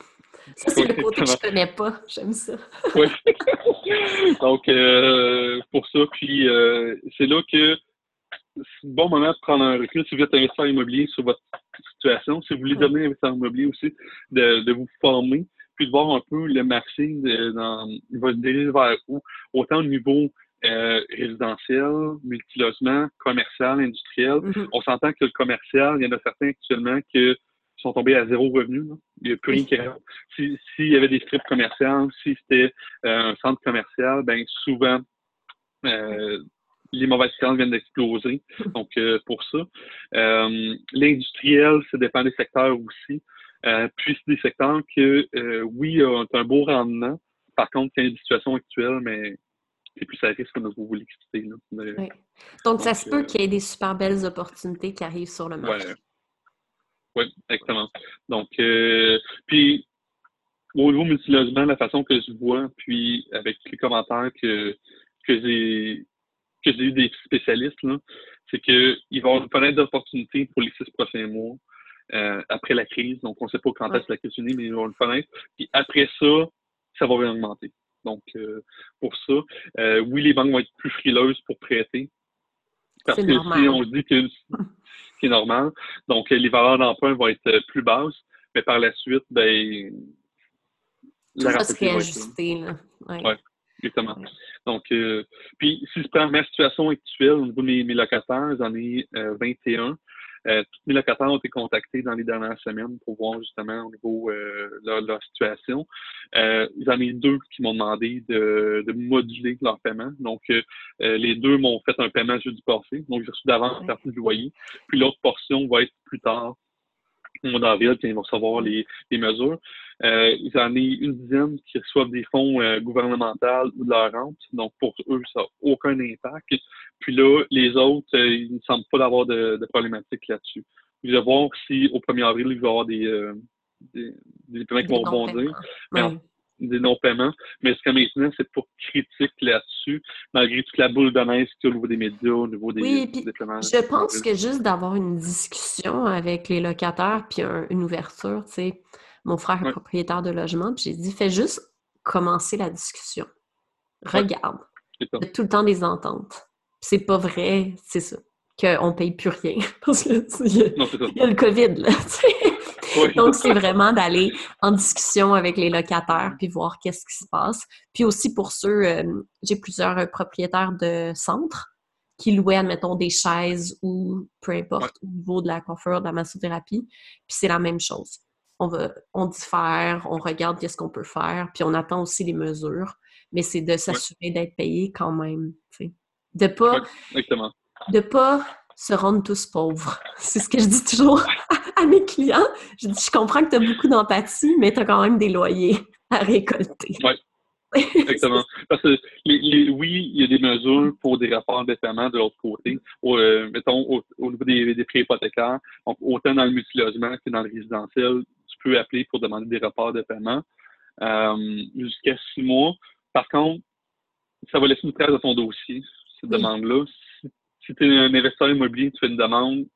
Ça, c'est le côté que je connais pas. J'aime ça. oui. Donc, euh, pour ça, puis c'est là que c'est un bon moment de prendre un recul si vous êtes investisseur immobilier sur votre situation. Si vous voulez devenir investisseur immobilier aussi, de, de vous former puis de voir un peu le marché, dans, il va se diriger vers où, autant au niveau euh, résidentiel, multilogement, commercial, industriel. Mm-hmm. On s'entend que le commercial, il y en a certains actuellement qui sont tombés à zéro revenu. Il n'y a plus rien qui S'il si y avait des strips commerciales, si c'était euh, un centre commercial, ben souvent euh, les mauvaises clients viennent d'exploser. Donc, euh, pour ça. Euh, l'industriel, ça dépend des secteurs aussi. Euh, puis c'est des secteurs que, euh, oui, ont un beau rendement. Par contre, c'est une situation actuelle, mais c'est plus à risque que vous l'expliquer. Oui. Donc, ça se peut euh, qu'il y ait des super belles opportunités qui arrivent sur le marché. Oui, exactement. Donc, puis au niveau multilogement, la façon que je vois, puis avec les commentaires que, que j'ai que j'ai eu des spécialistes, c'est qu'il va y avoir une fenêtre d'opportunité pour les six prochains mois. Euh, après la crise. Donc, on ne sait pas quand est-ce que la crise finit, mais ils vont le connaître. Puis après ça, ça va bien augmenter. Donc, euh, pour ça, euh, oui, les banques vont être plus frileuses pour prêter. Parce que si on dit que c'est normal, donc les valeurs d'emprunt vont être plus basses, mais par la suite, ben. Tout va se réajuster, là. Ouais. exactement. Donc, puis si je prends ma situation actuelle au niveau de mes, mes locataires, j'en ai 21. Euh, tous mes locataires ont été contactés dans les dernières semaines pour voir justement au niveau euh, de leur, situation. Euh, j'en ai deux qui m'ont demandé de, moduler leur paiement. Donc, les deux m'ont fait un paiement jeudi passé. Donc, j'ai reçu d'avance la partie du loyer. Puis l'autre portion va être plus tard au mois d'avril, quand ils vont recevoir les, les mesures. Euh, en ai une dizaine qui reçoivent des fonds euh, gouvernementaux ou de leur rente. Donc, pour eux, ça n'a aucun impact. Puis là, les autres, euh, ils ne semblent pas avoir de, de problématique là-dessus. Vous allez voir si au 1er avril, il va y avoir des, euh, des, des paiements qui vont rebondir des non-paiements. Mais ce que maintenant, c'est pour critique là-dessus, malgré toute la boule de neige qu'il y a au niveau des médias, au niveau des, oui, Je pense que juste d'avoir une discussion avec les locataires, puis une ouverture, tu sais, mon frère est propriétaire de logement, puis j'ai dit, fais juste commencer la discussion. Regarde. tout le temps des ententes. C'est pas vrai, c'est ça, qu'on paye plus rien. Parce que il y, a le COVID, là, Donc, c'est vraiment d'aller en discussion avec les locataires puis voir qu'est-ce qui se passe. Puis aussi pour ceux, euh, j'ai plusieurs euh, propriétaires de centres qui louait, admettons, des chaises ou peu importe au niveau de la coiffure, de la massothérapie. Puis c'est la même chose. On va, on diffère, on regarde qu'est-ce qu'on peut faire, puis on attend aussi les mesures. Mais c'est de s'assurer d'être payé quand même. De pas, de pas se rendre tous pauvres. C'est ce que je dis toujours à mes clients. Je dis, je comprends que tu as beaucoup d'empathie, mais tu as quand même des loyers à récolter. Oui. Exactement. Parce que oui, il y a des mesures pour des rapports de paiement de l'autre côté. Euh, mettons, au, niveau des, des, prêts hypothécaires, autant dans le multilogement que dans le résidentiel, peux appeler pour demander des rapports de paiement euh, jusqu'à six mois. Par contre, ça va laisser une trace dans ton dossier, cette demande-là. Si, tu es un investisseur immobilier, tu fais une demande,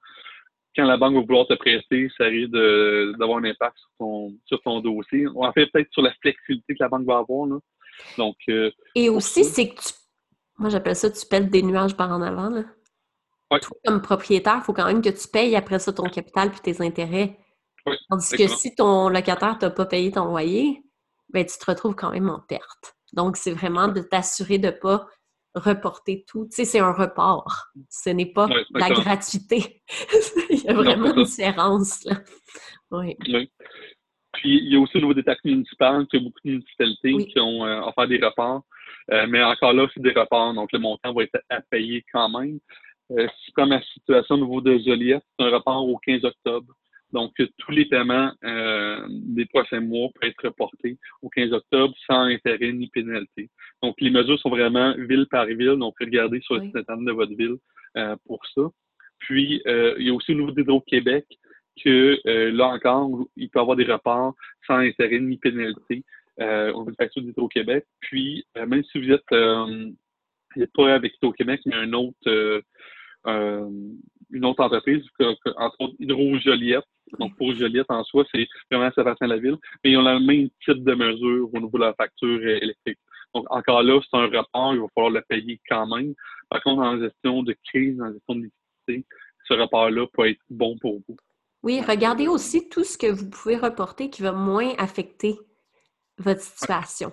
quand la banque va vouloir te prêter, ça risque d'avoir un impact sur ton, sur ton dossier. En fait, peut-être sur la flexibilité que la banque va avoir. Là. Donc, euh, Et aussi, c'est que tu. Moi, j'appelle ça, tu pètes des nuages par en avant. Là. comme propriétaire, il faut quand même que tu payes après ça ton capital puis tes intérêts. Tandis que si ton locataire t'a pas payé ton loyer, ben, tu te retrouves quand même en perte. Donc, c'est vraiment de t'assurer de ne pas reporter tout. Tu sais, c'est un report. Ce n'est pas la gratuité. il y a vraiment une différence. Là. Oui. Puis, il y a aussi au niveau des taxes municipales, il y a beaucoup de municipalités qui ont euh, offert des reports. Euh, mais encore là, c'est des reports, donc le montant va être à payer quand même. Euh, si comme ma situation au niveau de Joliette, c'est un report au 15 octobre. Donc, tous les paiements euh, des prochains mois peuvent être reportés au 15 octobre sans intérêt ni pénalité. Donc, les mesures sont vraiment ville par ville. Donc, regardez sur le site internet de votre ville euh, pour ça. Puis, euh, il y a aussi au niveau d'Hydro-Québec que là encore, il peut y avoir des reports sans intérêt ni pénalité au niveau de facture d'Hydro-Québec. Puis, même si vous êtes, pas avec Hydro-Québec, mais un autre une autre entreprise, entre autres Hydro-Joliette. Donc, pour Joliette en soi, c'est vraiment Sébastien la ville, mais ils ont le même type de mesure au niveau de la facture électrique. Donc, encore là, c'est un rapport, il va falloir le payer quand même. Par contre, en gestion de crise, en gestion de liquidité, ce rapport-là peut être bon pour vous. Oui, regardez aussi tout ce que vous pouvez reporter qui va moins affecter votre situation.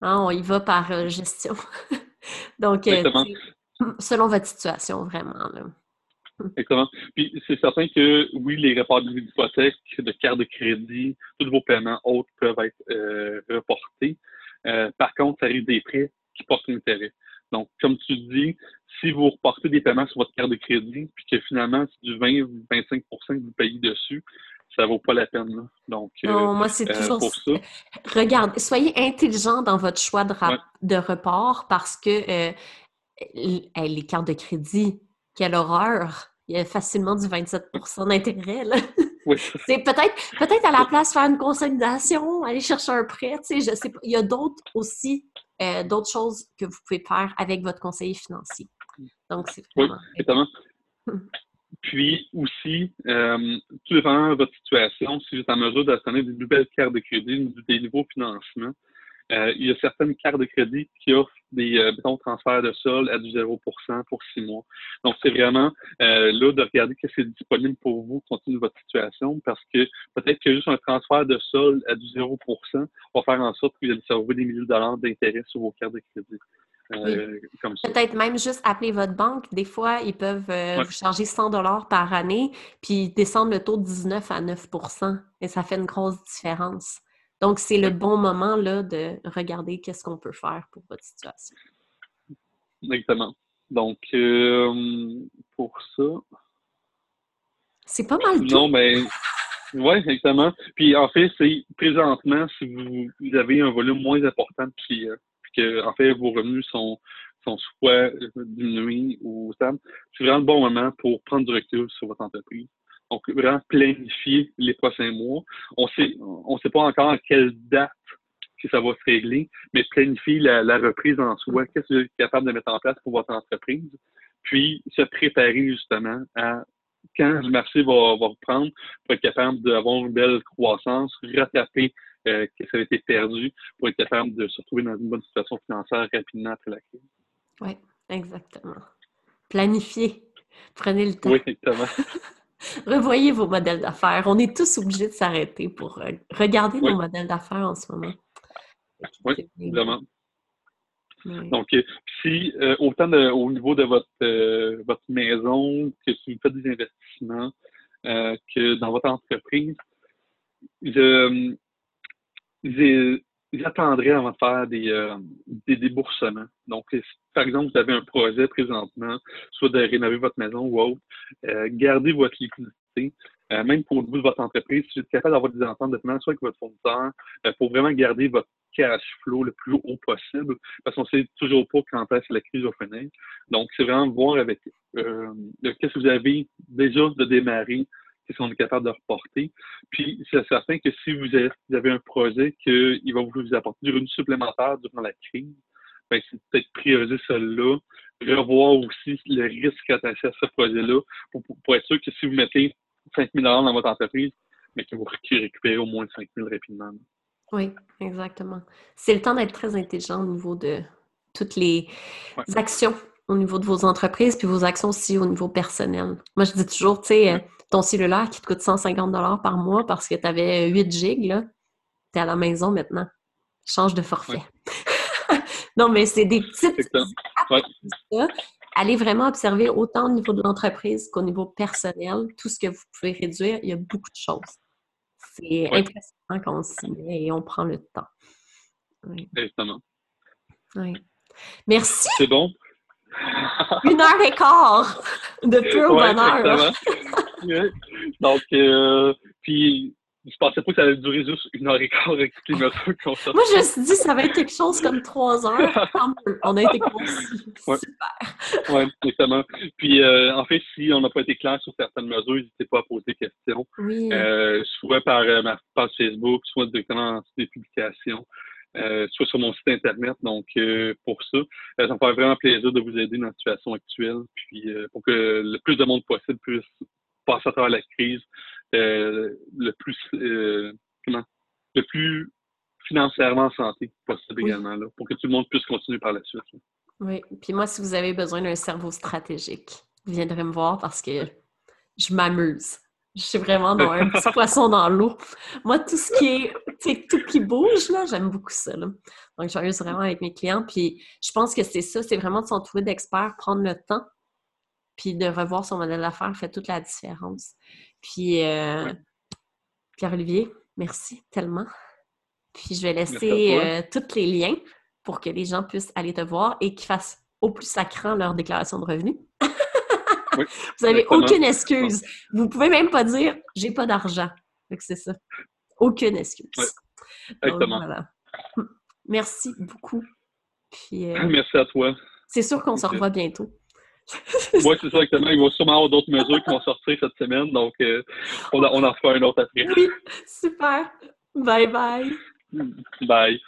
Hein, on y va par euh, gestion. Donc, euh, selon votre situation, vraiment. Là. Exactement. Puis c'est certain que oui, les rapports d'hypothèque, de carte de crédit, tous vos paiements autres peuvent être euh, reportés. Euh, par contre, ça arrive des prêts qui portent intérêt. Donc, comme tu dis, si vous reportez des paiements sur votre carte de crédit, puis que finalement, c'est du 20 ou 25 que vous payez dessus, ça vaut pas la peine. Là. Donc, non, moi, c'est euh, toujours pour ça. Regarde, soyez intelligent dans votre choix de, de report parce que les cartes de crédit, quelle horreur! Il y a facilement du 27% d'intérêt. Oui. C'est peut-être peut-être à la place faire une consolidation, aller chercher un prêt, tu sais, je sais pas. Il y a d'autres aussi, euh, d'autres choses que vous pouvez faire avec votre conseiller financier. Donc, c'est vraiment... Oui, exactement. Puis aussi, euh, tout dépend de votre situation, si vous êtes en mesure d'obtenir des nouvelles cartes de crédit, des nouveaux financements, euh, il y a certaines cartes de crédit qui offrent des euh, transferts de sol à du 0% pour six mois. Donc, c'est vraiment euh, là de regarder ce qui est disponible pour vous compte tenu de votre situation parce que peut-être que juste un transfert de sol à du 0% va faire en sorte que vous allez sauver des milliers de dollars d'intérêt sur vos cartes de crédit. Euh, peut-être même juste appeler votre banque. Des fois, ils peuvent vous charger 100 dollars par année, puis descendre le taux de 19 à 9% et ça fait une grosse différence. Donc, c'est le bon moment là, de regarder qu'est-ce qu'on peut faire pour votre situation. Exactement. Donc, euh, pour ça. C'est pas mal. Non, mais. Oui, exactement. Puis, en fait, c'est présentement, si vous, avez un volume moins important clients, puis que, en fait, vos revenus sont, sont soit diminués ou stables, c'est vraiment le bon moment pour prendre du recul sur votre entreprise. Donc, vraiment planifier les prochains mois. On sait, on sait pas encore à quelle date que ça va se régler, mais planifier la, reprise en soi. Qu'est-ce que vous êtes capable de mettre en place pour votre entreprise? Puis, se préparer justement à quand le marché va, va reprendre, pour être capable d'avoir une belle croissance, rattraper euh, ce qui a été perdu, pour être capable de se retrouver dans une bonne situation financière rapidement après la crise. Oui, exactement. Planifier. Prenez le temps. Oui, exactement. Revoyez vos modèles d'affaires. On est tous obligés de s'arrêter pour euh, regarder nos modèles d'affaires en ce moment. Oui, vraiment. Donc, si autant au niveau de votre, votre maison, que si vous faites des investissements, que dans votre entreprise, je, ils attendraient avant de faire des, euh, des déboursements. Donc, par exemple, vous avez un projet présentement, soit de rénover votre maison ou autre, euh, gardez votre liquidité. Euh, même pour le bout de votre entreprise, si vous êtes capable d'avoir des ententes de financement avec votre fournisseur, pour vraiment garder votre cash flow le plus haut possible, parce qu'on sait toujours pas quand est-ce la crise va finir. Donc, c'est vraiment voir avec qu'est-ce que vous avez déjà de démarrer qu'est-ce qu'on est capable de reporter. Puis, c'est certain que si vous avez, un projet qui va vous apporter du revenu supplémentaire durant la crise, ben, c'est peut-être prioriser cela, revoir aussi le risque attaché à ce projet-là pour, être sûr que si vous mettez 5 000 dans votre entreprise, mais que vous récupérez au moins 5 000 rapidement. Oui, exactement. C'est le temps d'être très intelligent au niveau de toutes les actions au niveau de vos entreprises, puis vos actions aussi au niveau personnel. Moi, je dis toujours, tu sais, euh, ton cellulaire qui te coûte 150 par mois parce que tu avais 8 gigs, là, tu es à la maison maintenant. Change de forfait. non, mais c'est des petites... Allez vraiment observer autant au niveau de l'entreprise qu'au niveau personnel, tout ce que vous pouvez réduire, il y a beaucoup de choses. C'est impressionnant quand on s'y met et on prend le temps. Oui. Exactement. Oui. Merci. C'est bon. Une heure et quart de pur bonheur. Donc, euh, puis je pensais pas que ça allait durer juste une heure et quart avec toutes les mesures qu'on sort. Moi, je me suis dit ça va être quelque chose comme trois heures. on a été concis. Ouais. Super. Oui, exactement. Puis, euh, en fait, si on n'a pas été clair sur certaines mesures, n'hésitez pas à poser des questions. Oui. Euh, soit par ma page Facebook, soit directement dans des publications. Euh, soit sur mon site Internet. Donc, euh, pour ça, euh, ça me fait vraiment plaisir de vous aider dans la situation actuelle, puis pour que le plus de monde possible puisse passer à travers la crise le plus comment? Le plus financièrement en santé possible également, là, pour que tout le monde puisse continuer par la suite. Oui, puis moi, si vous avez besoin d'un cerveau stratégique, vous viendrez me voir parce que je m'amuse. Je suis vraiment dans un petit poisson dans l'eau. Moi, tout ce qui est, tout qui bouge, là, j'aime beaucoup ça. Là. Donc, j'amuse vraiment avec mes clients. Puis, je pense que c'est ça, c'est vraiment de s'entourer d'experts, prendre le temps, puis de revoir son modèle d'affaires fait toute la différence. Puis, euh, Pierre-Olivier, merci tellement. Puis, je vais laisser euh, tous les liens pour que les gens puissent aller te voir et qu'ils fassent au plus sacrant leur déclaration de revenus. vous n'avez aucune excuse. Vous pouvez même pas dire j'ai pas d'argent. C'est ça. Aucune excuse. Exactement. Merci beaucoup. Euh, Merci à toi. C'est sûr qu'on se revoit bientôt. oui, c'est ça, exactement. Il va sûrement avoir d'autres mesures qui vont sortir cette semaine, donc euh, on, on en fera un autre après. Oui, super. Bye bye. Bye.